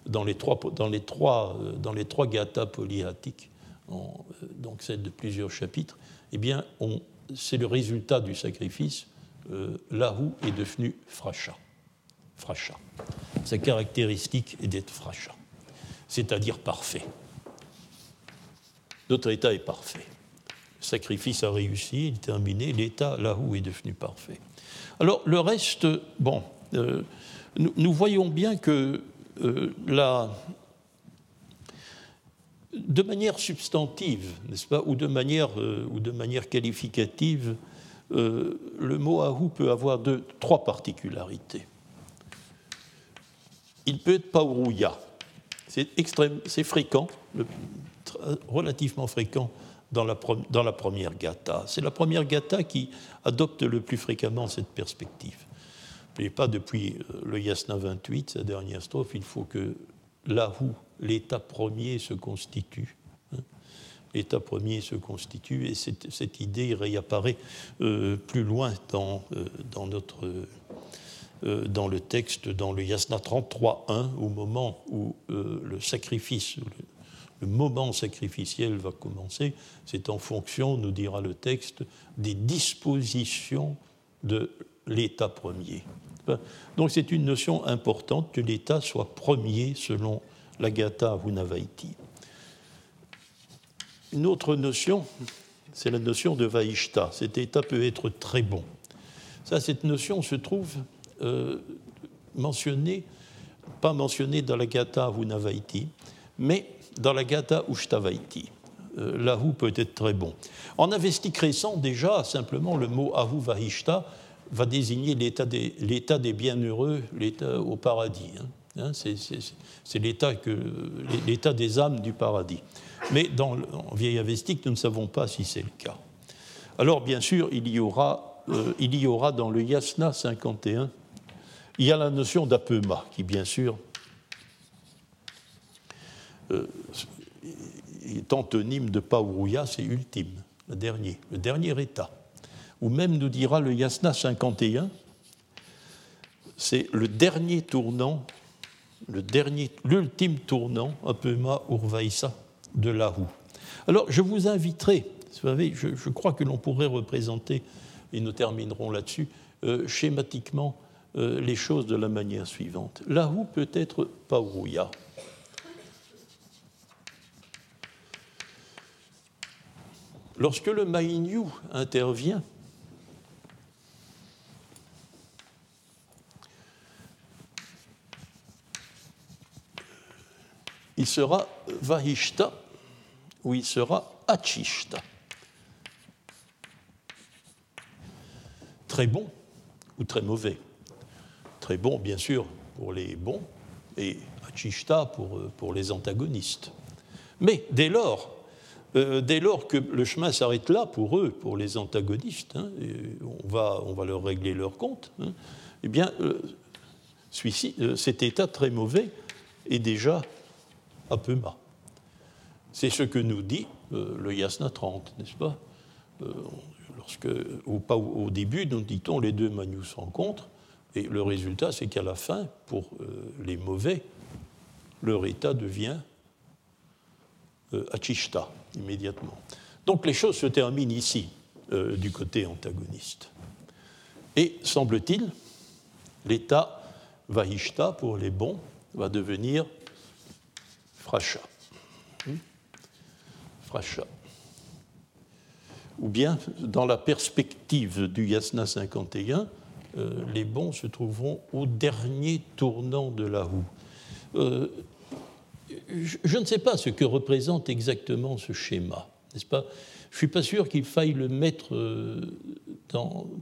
dans les trois, dans les trois, euh, dans les trois gathas polyhatiques, donc celle de plusieurs chapitres, eh bien, c'est le résultat du sacrifice. Euh, Lahu est devenu fracha. Fracha. Sa caractéristique est d'être fracha, c'est-à-dire parfait. Notre état est parfait. Le sacrifice a réussi, il est terminé, l'état Lahu est devenu parfait. Alors, le reste, bon, euh, nous, voyons bien que euh, la, de manière substantive, n'est-ce pas, ou de manière, euh, de manière qualificative, le mot ahou peut avoir trois particularités. Il peut être paurouya. C'est c'est fréquent, relativement fréquent dans la, première gata. C'est la première gata qui adopte le plus fréquemment cette perspective. Mais pas depuis euh, le Yasna 28, sa dernière strophe, il faut que l'ahou l'état premier se constitue. Hein. L'état premier se constitue et cette, idée réapparaît euh, plus loin dans, euh, dans, notre, dans le texte, dans le Yasna 33.1, au moment où le sacrifice, le, moment sacrificiel va commencer. C'est en fonction, nous dira le texte, des dispositions de l'état premier. Donc c'est une notion importante que l'état soit premier selon la Gata Vunavaiti. Une autre notion, c'est la notion de Vaishta. Cet état peut être très bon. Ça, cette notion se trouve euh, mentionnée, pas mentionnée dans la Gata Vunavaiti, mais dans la Gata Ushtavaiti. Euh, L'Ahu peut être très bon. En avestique récent, déjà, simplement, le mot Ahu Vahishta va désigner l'état des, bienheureux, l'état au paradis. Hein. Hein, c'est l'état des âmes du paradis. Mais dans, en vieille avestique, nous ne savons pas si c'est le cas. Alors, bien sûr, il y aura, euh, il y aura dans le Yasna 51, il y a la notion d'apema, qui, bien sûr, euh, est antonyme de Pauruya, c'est ultime, le dernier, le dernier état. Ou même nous dira le Yasna 51, c'est le dernier tournant l'ultime tournant, Apema Urvaïsa de Lahu. Alors, je vous inviterai, vous savez, je, crois que l'on pourrait représenter, et nous terminerons là-dessus, euh, schématiquement euh, les choses de la manière suivante. Lahu peut être Pauruya. Lorsque le Mainyu intervient, il sera Vahishta ou il sera Achishta. Très bon ou très mauvais. Très bon, bien sûr, pour les bons et Achishta pour, pour les antagonistes. Mais dès lors, euh, dès lors que le chemin s'arrête là pour eux, pour les antagonistes, hein, on, va, on va leur régler leur compte, hein, eh bien, euh, euh, cet état très mauvais est déjà Apema. C'est ce que nous dit euh, le Yasna 30, n'est-ce pas? Euh, lorsque, au, au, début, nous dit-on, les deux manus rencontrent, et le résultat, c'est qu'à la fin, pour euh, les mauvais, leur état devient achishta, immédiatement. Donc les choses se terminent ici, du côté antagoniste. Et, semble-t-il, l'état vahishta, pour les bons, va devenir Fracha. Hmm? Fracha. Ou bien, dans la perspective du Yasna 51, euh, les bons se trouveront au dernier tournant de la roue. Euh, je, ne sais pas ce que représente exactement ce schéma, n'est-ce pas? Je ne suis pas sûr qu'il faille le mettre euh,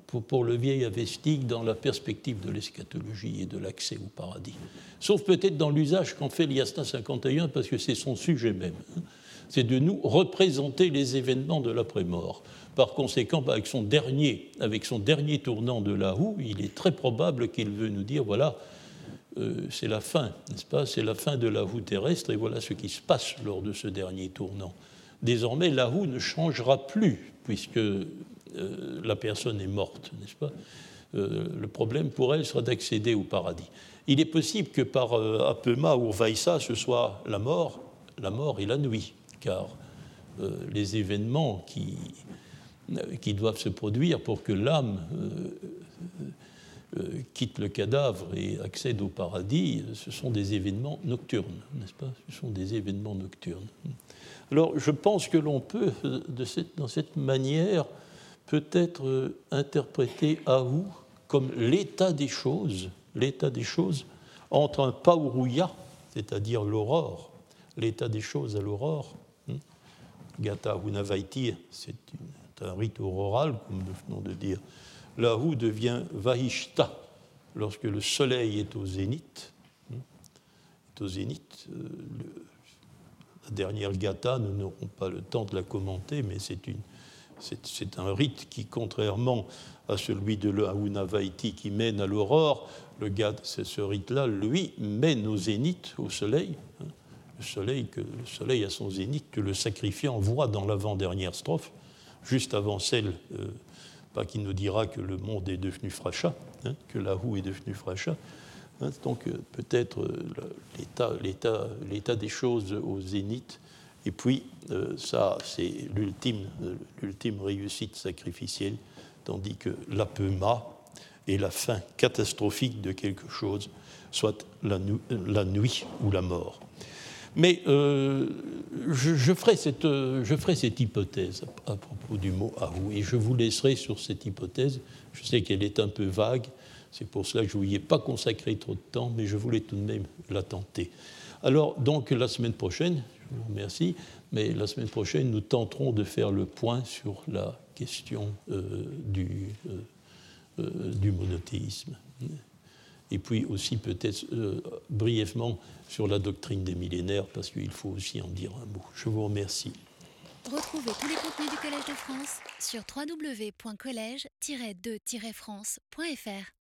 pour, le vieil avestique dans la perspective de l'eschatologie et de l'accès au paradis. Sauf peut-être dans l'usage qu'en fait l'IASTA 51, parce que c'est son sujet même. Hein. C'est de nous représenter les événements de l'après-mort. Par conséquent, avec son dernier, avec son dernier tournant de la roue, il est très probable qu'il veut nous dire voilà, euh, c'est la fin, n'est-ce pas? C'est la fin de la roue terrestre et voilà ce qui se passe lors de ce dernier tournant. Désormais, la roue ne changera plus puisque euh, la personne est morte, n'est-ce pas? Euh, Le problème pour elle sera d'accéder au paradis. Il est possible que par Apema ou Vaïssa, ce soit la mort, la mort et la nuit, car les événements qui, qui doivent se produire pour que l'âme euh, quitte le cadavre et accède au paradis, ce sont des événements nocturnes, n'est-ce pas? Ce sont des événements nocturnes. Alors je pense que l'on peut, de cette, dans cette manière, peut-être euh, interpréter Ahu comme l'état des choses, l'état des choses entre un Pauruya, c'est-à-dire l'aurore, l'état des choses à l'aurore. Hein? Gata Unavaiti, c'est un rite auroral, comme nous venons de dire, la roue devient Vahishta lorsque le soleil est au zénith. Au zénith. Euh, la dernière gata, nous n'aurons pas le temps de la commenter, mais c'est c'est un rite qui, contrairement à celui de l'Aunavaiti qui mène à l'aurore, le ce rite-là, lui, mène au zénith, au soleil. Hein, le soleil, que, le soleil son zénith, que le sacrifiant voit dans l'avant-dernière strophe, juste avant celle euh, pas qu'il nous dira que le monde est devenu frachat, hein, que la roue est devenue frachat. Hein, donc euh, peut-être euh, l'état des choses au zénith. Et puis, ça, c'est l'ultime réussite sacrificielle, tandis que l'apema est la fin catastrophique de quelque chose, soit la nuit ou la mort. Mais euh, je, ferai cette, euh, je, ferai cette, hypothèse à, propos du mot Ahou et je vous laisserai sur cette hypothèse. Je sais qu'elle est un peu vague, c'est pour cela que je ne vous ai pas consacré trop de temps, mais je voulais tout de même la tenter. Alors, donc, la semaine prochaine, je vous remercie, mais la semaine prochaine, nous tenterons de faire le point sur la question euh, du, du monothéisme et puis aussi peut-être euh, brièvement sur la doctrine des millénaires, parce qu'il faut aussi en dire un mot. Je vous remercie. Retrouvez tous les contenus du Collège de France sur www.colège-2-france.fr.